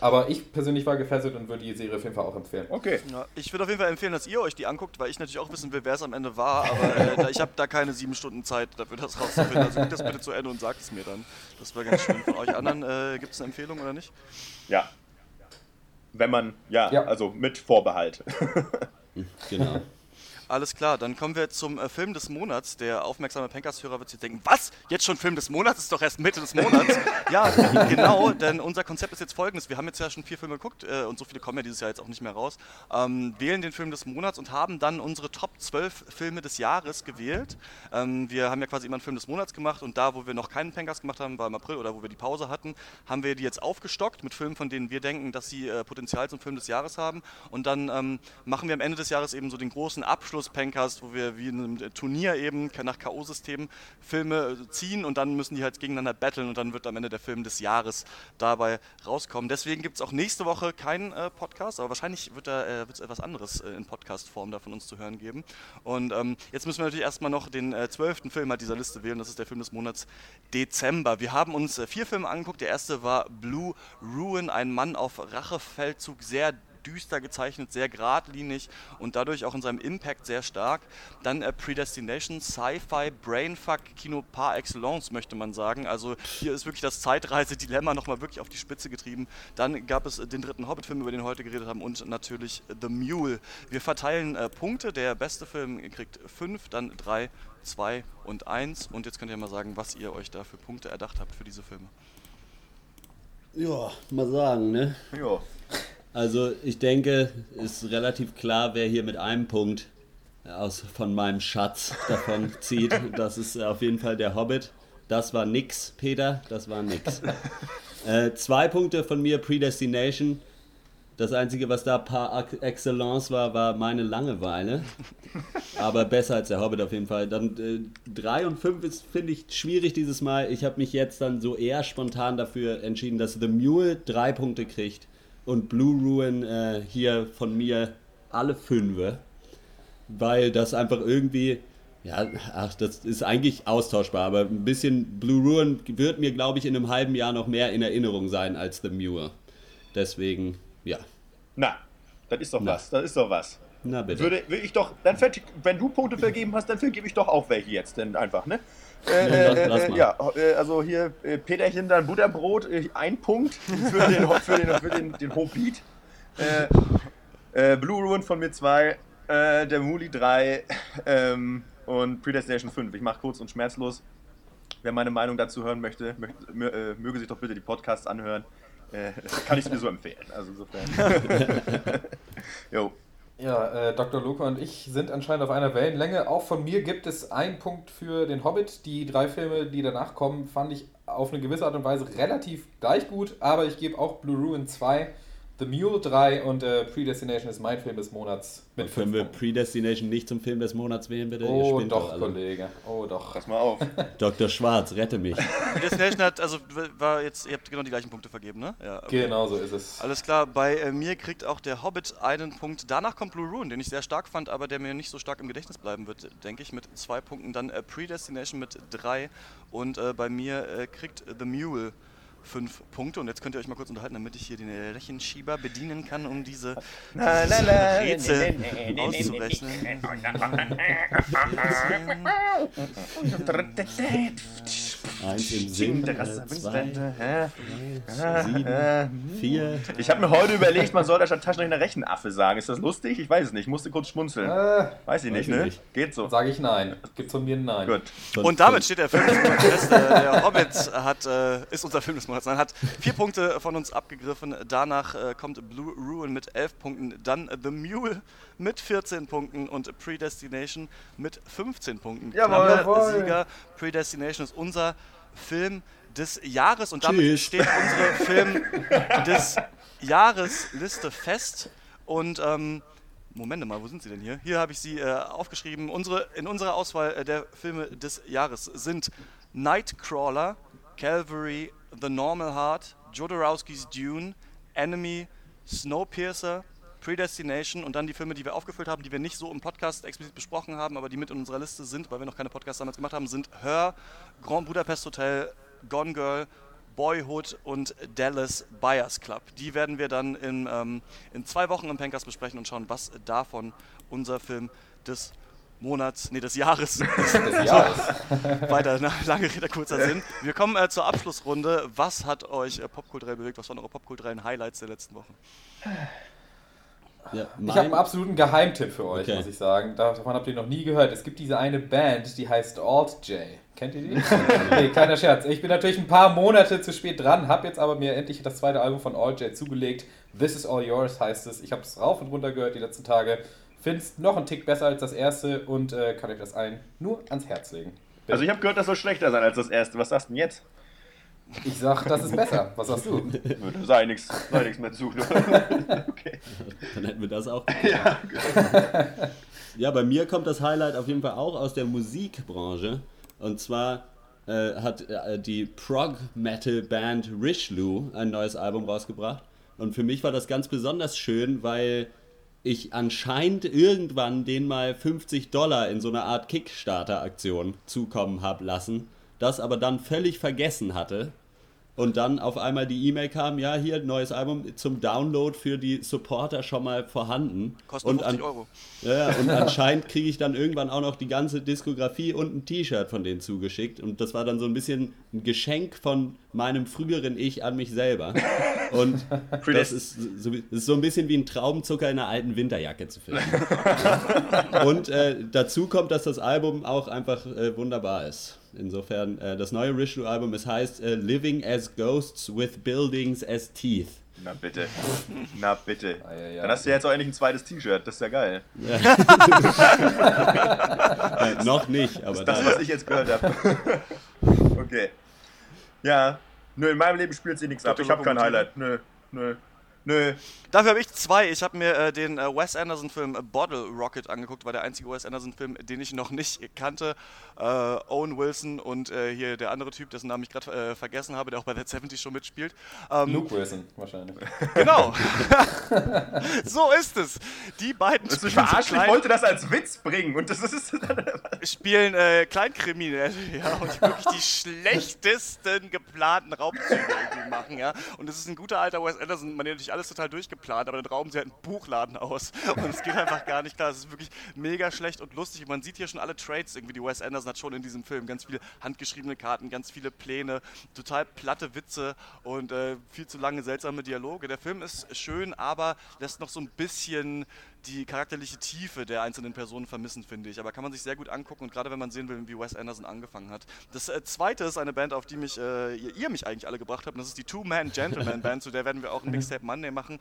Aber ich persönlich war gefesselt und würde die Serie auf jeden Fall auch empfehlen. Okay. Ja, ich würde auf jeden Fall empfehlen, dass ihr euch die anguckt, weil ich natürlich auch wissen will, wer es am Ende war, aber äh, da, ich habe da keine sieben Stunden Zeit dafür, das rauszufinden. Also guckt das bitte zu Ende und sagt es mir dann. Das wäre ganz schön. Von euch anderen äh, gibt es eine Empfehlung oder nicht? Ja. Wenn man, ja, Ja. also mit Vorbehalt. Genau. Alles klar, dann kommen wir zum äh, Film des Monats. Der aufmerksame Pencast-Hörer wird sich denken, was? Jetzt schon Film des Monats? Ist doch erst Mitte des Monats. [laughs] ja, genau, denn unser Konzept ist jetzt folgendes. Wir haben jetzt ja schon vier Filme geguckt äh, und so viele kommen ja dieses Jahr jetzt auch nicht mehr raus. Ähm, wählen den Film des Monats und haben dann unsere Top 12 Filme des Jahres gewählt. Ähm, wir haben ja quasi immer einen Film des Monats gemacht und da, wo wir noch keinen Pencast gemacht haben, war im April oder wo wir die Pause hatten, haben wir die jetzt aufgestockt mit Filmen, von denen wir denken, dass sie äh, Potenzial zum Film des Jahres haben. Und dann ähm, machen wir am Ende des Jahres eben so den großen Abschluss-Pencast, wo wir wie in einem Turnier eben nach K.O.-System Filme äh, ziehen und dann müssen die halt gegeneinander battlen und dann wird am Ende der Film des Jahres dabei rauskommen. Deswegen gibt es auch nächste Woche keinen äh, Podcast, aber wahrscheinlich wird da äh, wird's etwas anderes äh, in Podcast-Form da von uns zu hören geben. Und ähm, jetzt müssen wir natürlich erstmal noch den äh, zwölften Film halt dieser Liste wählen. Das ist der Film des Monats Dezember. Wir haben uns äh, vier Filme angeguckt. Der erste war Blue Ruin, ein Mann auf Rachefeldzug, sehr düster gezeichnet, sehr geradlinig und dadurch auch in seinem Impact sehr stark. Dann äh, Predestination, Sci-Fi, Brainfuck, Kino par excellence, möchte man sagen. Also hier ist wirklich das Zeitreise-Dilemma nochmal wirklich auf die Spitze getrieben. Dann gab es äh, den dritten Hobbit-Film, über den wir heute geredet haben und natürlich The Mule. Wir verteilen äh, Punkte. Der beste Film kriegt fünf, dann drei, zwei und eins. Und jetzt könnt ihr mal sagen, was ihr euch da für Punkte erdacht habt für diese Filme. Ja, mal sagen, ne? ja. Also ich denke, ist relativ klar, wer hier mit einem Punkt aus, von meinem Schatz davon [laughs] zieht. Das ist auf jeden Fall der Hobbit. Das war nix, Peter, das war nix. [laughs] äh, zwei Punkte von mir, Predestination. Das Einzige, was da par excellence war, war meine Langeweile. Aber besser als der Hobbit auf jeden Fall. Dann äh, 3 und 5 ist, finde ich, schwierig dieses Mal. Ich habe mich jetzt dann so eher spontan dafür entschieden, dass The Mule drei Punkte kriegt und Blue Ruin äh, hier von mir alle fünfe. Weil das einfach irgendwie, ja, ach, das ist eigentlich austauschbar, aber ein bisschen Blue Ruin wird mir, glaube ich, in einem halben Jahr noch mehr in Erinnerung sein als The Mule. Deswegen, ja. Na, das ist doch Na. was. Das ist doch was. Na bitte. Würde, würde ich doch, dann wenn du Punkte vergeben hast, dann vergebe ich doch auch welche jetzt, denn einfach, ne? Ja, Äh, äh, ja, äh, also hier äh, Peterchen dann Butterbrot, äh, ein Punkt für den, [laughs] für den, für den, den äh, Blue Ruin von mir zwei, äh, der Muli drei ähm, und Predestination 5. Ich mache kurz und schmerzlos. Wer meine Meinung dazu hören möchte, möchte mö- möge sich doch bitte die Podcasts anhören. [laughs] Kann ich sowieso empfehlen. Also insofern. [laughs] jo. Ja, äh, Dr. Luca und ich sind anscheinend auf einer Wellenlänge. Auch von mir gibt es einen Punkt für den Hobbit. Die drei Filme, die danach kommen, fand ich auf eine gewisse Art und Weise relativ gleich gut, aber ich gebe auch Blue Ruin 2, The Mule 3 und äh, Predestination ist mein Film des Monats mit Und können 5 wir Punkten. Predestination nicht zum Film des Monats wählen, bitte? Oh spinnt doch, alle. Kollege. Oh doch. Pass mal auf. [laughs] Dr. Schwarz, rette mich. Destination hat, also war jetzt, ihr habt genau die gleichen Punkte vergeben, ne? Ja, okay. Genau so ist es. Alles klar, bei äh, mir kriegt auch der Hobbit einen Punkt. Danach kommt Blue Ruin, den ich sehr stark fand, aber der mir nicht so stark im Gedächtnis bleiben wird, denke ich, mit zwei Punkten. Dann äh, Predestination mit drei und äh, bei mir äh, kriegt The Mule fünf Punkte. Und jetzt könnt ihr euch mal kurz unterhalten, damit ich hier den äh, Rechenschieber bedienen kann, um diese Na, na, na, Rätsel ne, ne, ne, ne, auszurechnen. Eins im Sinn, äh, zwei, sieben, Äh, vier. Ich habe mir heute überlegt, man soll da statt Taschenrechner Rechenaffe sagen. Ist das lustig? Ich weiß es nicht. Ich musste kurz schmunzeln. Äh, Weiß ich nicht, weiß ich ne? nicht. Geht so. Sage ich nein. Gibt von mir ein Nein. Gut. Und damit steht der Film des Monats fest. Äh, Der Hobbit hat, äh, ist unser Film des Monats. Nein, hat vier Punkte von uns abgegriffen. Danach äh, kommt Blue Ruin mit elf Punkten. Dann The Mule mit 14 Punkten und Predestination mit 15 Punkten. Jawohl. Sieger. Predestination ist unser Film des Jahres und damit Tschüss. steht unsere Film des Jahresliste fest. Und ähm, Moment mal, wo sind sie denn hier? Hier habe ich sie äh, aufgeschrieben. Unsere, in unserer Auswahl äh, der Filme des Jahres sind Nightcrawler, Calvary, The Normal Heart, Jodorowskis Dune, Enemy, Snowpiercer, Predestination und dann die Filme, die wir aufgefüllt haben, die wir nicht so im Podcast explizit besprochen haben, aber die mit in unserer Liste sind, weil wir noch keine Podcasts damals gemacht haben, sind Her, Grand Budapest Hotel, Gone Girl, Boyhood und Dallas Buyers Club. Die werden wir dann in, ähm, in zwei Wochen im Pencast besprechen und schauen, was davon unser Film des Monats, nee, des Jahres [laughs] ist. Des Jahres. [laughs] Weiter, na, lange Rede, kurzer Sinn. Wir kommen äh, zur Abschlussrunde. Was hat euch äh, popkulturell bewegt? Was waren eure popkulturellen Highlights der letzten Wochen? Ja, Ich habe einen absoluten Geheimtipp für euch, Okay. muss ich sagen. Davon habt ihr noch nie gehört. Es gibt diese eine Band, die heißt Alt J. Kennt ihr die? [laughs] nee, keiner Scherz. Ich bin natürlich ein paar Monate zu spät dran, habe jetzt aber mir endlich das zweite Album von Alt J zugelegt. This is All Yours heißt es. Ich habe es rauf und runter gehört die letzten Tage. Finde es noch einen Tick besser als das erste und äh, kann euch das allen nur ans Herz legen. Bitte. Also ich habe gehört, das soll schlechter sein als das erste. Was sagst du denn jetzt? ich sag, das ist besser. Was sagst du? [laughs] Sei nichts sei nix mehr zu. [laughs] okay. dann hätten wir das auch. Ja, bei mir kommt das Highlight auf jeden Fall auch aus der Musikbranche. Und zwar äh, hat äh, die Prog-Metal-Band Richelieu ein neues Album rausgebracht. Und für mich war das ganz besonders schön, weil ich anscheinend irgendwann den mal 50 Dollar in so einer Art Kickstarter-Aktion zukommen habe lassen, das aber dann völlig vergessen hatte. Und dann auf einmal die E-Mail kam, ja, hier, neues Album zum Download für die Supporter schon mal vorhanden. Kostet und 50 an, Euro. ja, und [laughs] anscheinend kriege ich dann irgendwann auch noch die ganze Diskografie und ein T-Shirt von denen zugeschickt. Und das war dann so ein bisschen ein Geschenk von meinem früheren Ich an mich selber. [laughs] Und [laughs] das ist so, das ist so ein bisschen wie ein Traubenzucker in einer alten Winterjacke zu finden. [laughs] Und äh, dazu kommt, dass das Album auch einfach äh, wunderbar ist. Insofern, äh, das neue Richelieu-Album, es heißt äh, Living as Ghosts with Buildings as Teeth. Na bitte. Na bitte. Ah, ja, ja. Dann hast du ja jetzt auch endlich ein zweites T-Shirt. Das ist ja geil. Äh, [laughs] noch nicht, aber Das, dann. was ich jetzt gehört habe. okay. Ja. Nö, in meinem Leben spielt sie nichts ab. Ich habe kein Highlight. Nö. Nö. Nö. Dafür habe ich zwei. Ich habe mir äh, den äh, Wes Anderson-Film Bottle Rocket angeguckt, war der einzige Wes Anderson-Film, den ich noch [laughs] nicht kannte. Äh, Owen Wilson und äh, hier der andere Typ, dessen Namen ich gerade äh, vergessen habe, der auch bei der 70 schon mitspielt. Ähm, Luke Wilson wahrscheinlich. [laughs] Genau. [laughs] so ist es. Die beiden Das so verarschen. Ich klein, wollte das als Witz bringen. Und das ist. spielen äh, Kleinkriminelle, ja, und wirklich die schlechtesten geplanten Raubzüge irgendwie machen, ja. Und es ist ein guter alter Wes Anderson, man hat natürlich alles total durchgeplant, aber dann rauben sie halt einen Buchladen aus. Und es geht einfach gar nicht klar. Es ist wirklich mega schlecht und lustig. Und man sieht hier schon alle Trades irgendwie, die Wes Anderson hat schon in diesem Film. Ganz viele handgeschriebene Karten, ganz viele Pläne, total platte Witze und äh, viel zu lange seltsame Dialoge. Der Film ist schön, aber lässt noch so ein bisschen die charakterliche Tiefe der einzelnen Personen vermissen, finde ich. Aber kann man sich sehr gut angucken und gerade wenn man sehen will, wie Wes Anderson angefangen hat. Das äh, zweite ist eine Band, auf die mich, äh, ihr, ihr mich eigentlich alle gebracht habt. Und das ist die Two-Man-Gentleman-Band, [laughs] zu der werden wir auch ein Mixtape Monday machen.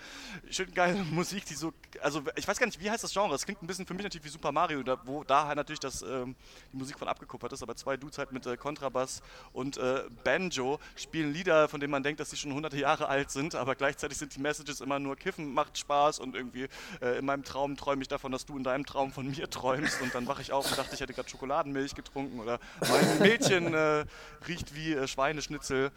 Schön geile [laughs] Musik, die so, also ich weiß gar nicht, wie heißt das Genre? Es klingt ein bisschen für mich natürlich wie Super Mario, da, wo da halt natürlich das, ähm, die Musik von abgekupfert ist, aber zwei Dudes halt mit äh, Kontrabass und äh, Banjo spielen Lieder, von denen man denkt, dass sie schon hunderte Jahre alt sind, aber gleichzeitig sind die Messages immer nur Kiffen macht Spaß und irgendwie äh, in meinem Traum träume ich davon, dass du in deinem Traum von mir träumst und dann wache ich auf und dachte, ich hätte gerade Schokoladenmilch getrunken oder mein Mädchen äh, riecht wie äh, Schweineschnitzel.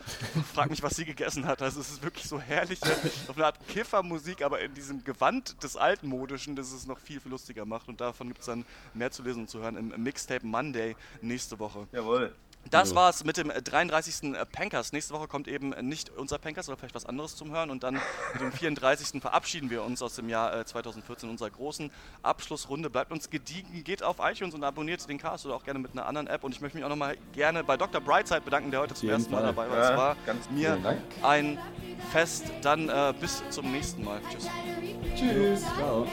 Frag mich, was sie gegessen hat. Also es ist wirklich so herrliche, auf eine Art Kiffermusik, aber in diesem Gewand des Altmodischen, das es noch viel, viel lustiger macht und davon gibt es dann mehr zu lesen und zu hören im Mixtape Monday nächste Woche. Jawohl. Das war's mit dem äh, 33. Pankers. Nächste Woche kommt eben nicht unser Pankers, oder vielleicht was anderes zum Hören. Und dann mit dem 34. verabschieden wir uns aus dem Jahr äh, 2014 unserer großen Abschlussrunde. Bleibt uns gediegen, geht auf iTunes und abonniert den Cast oder auch gerne mit einer anderen App. Und ich möchte mich auch nochmal gerne bei Dr. Brightside bedanken, der heute zum ersten Mal dabei war. Ja, es war ganz mir ein Fest. Dann äh, bis zum nächsten Mal. Tschüss. Tschüss. Ciao.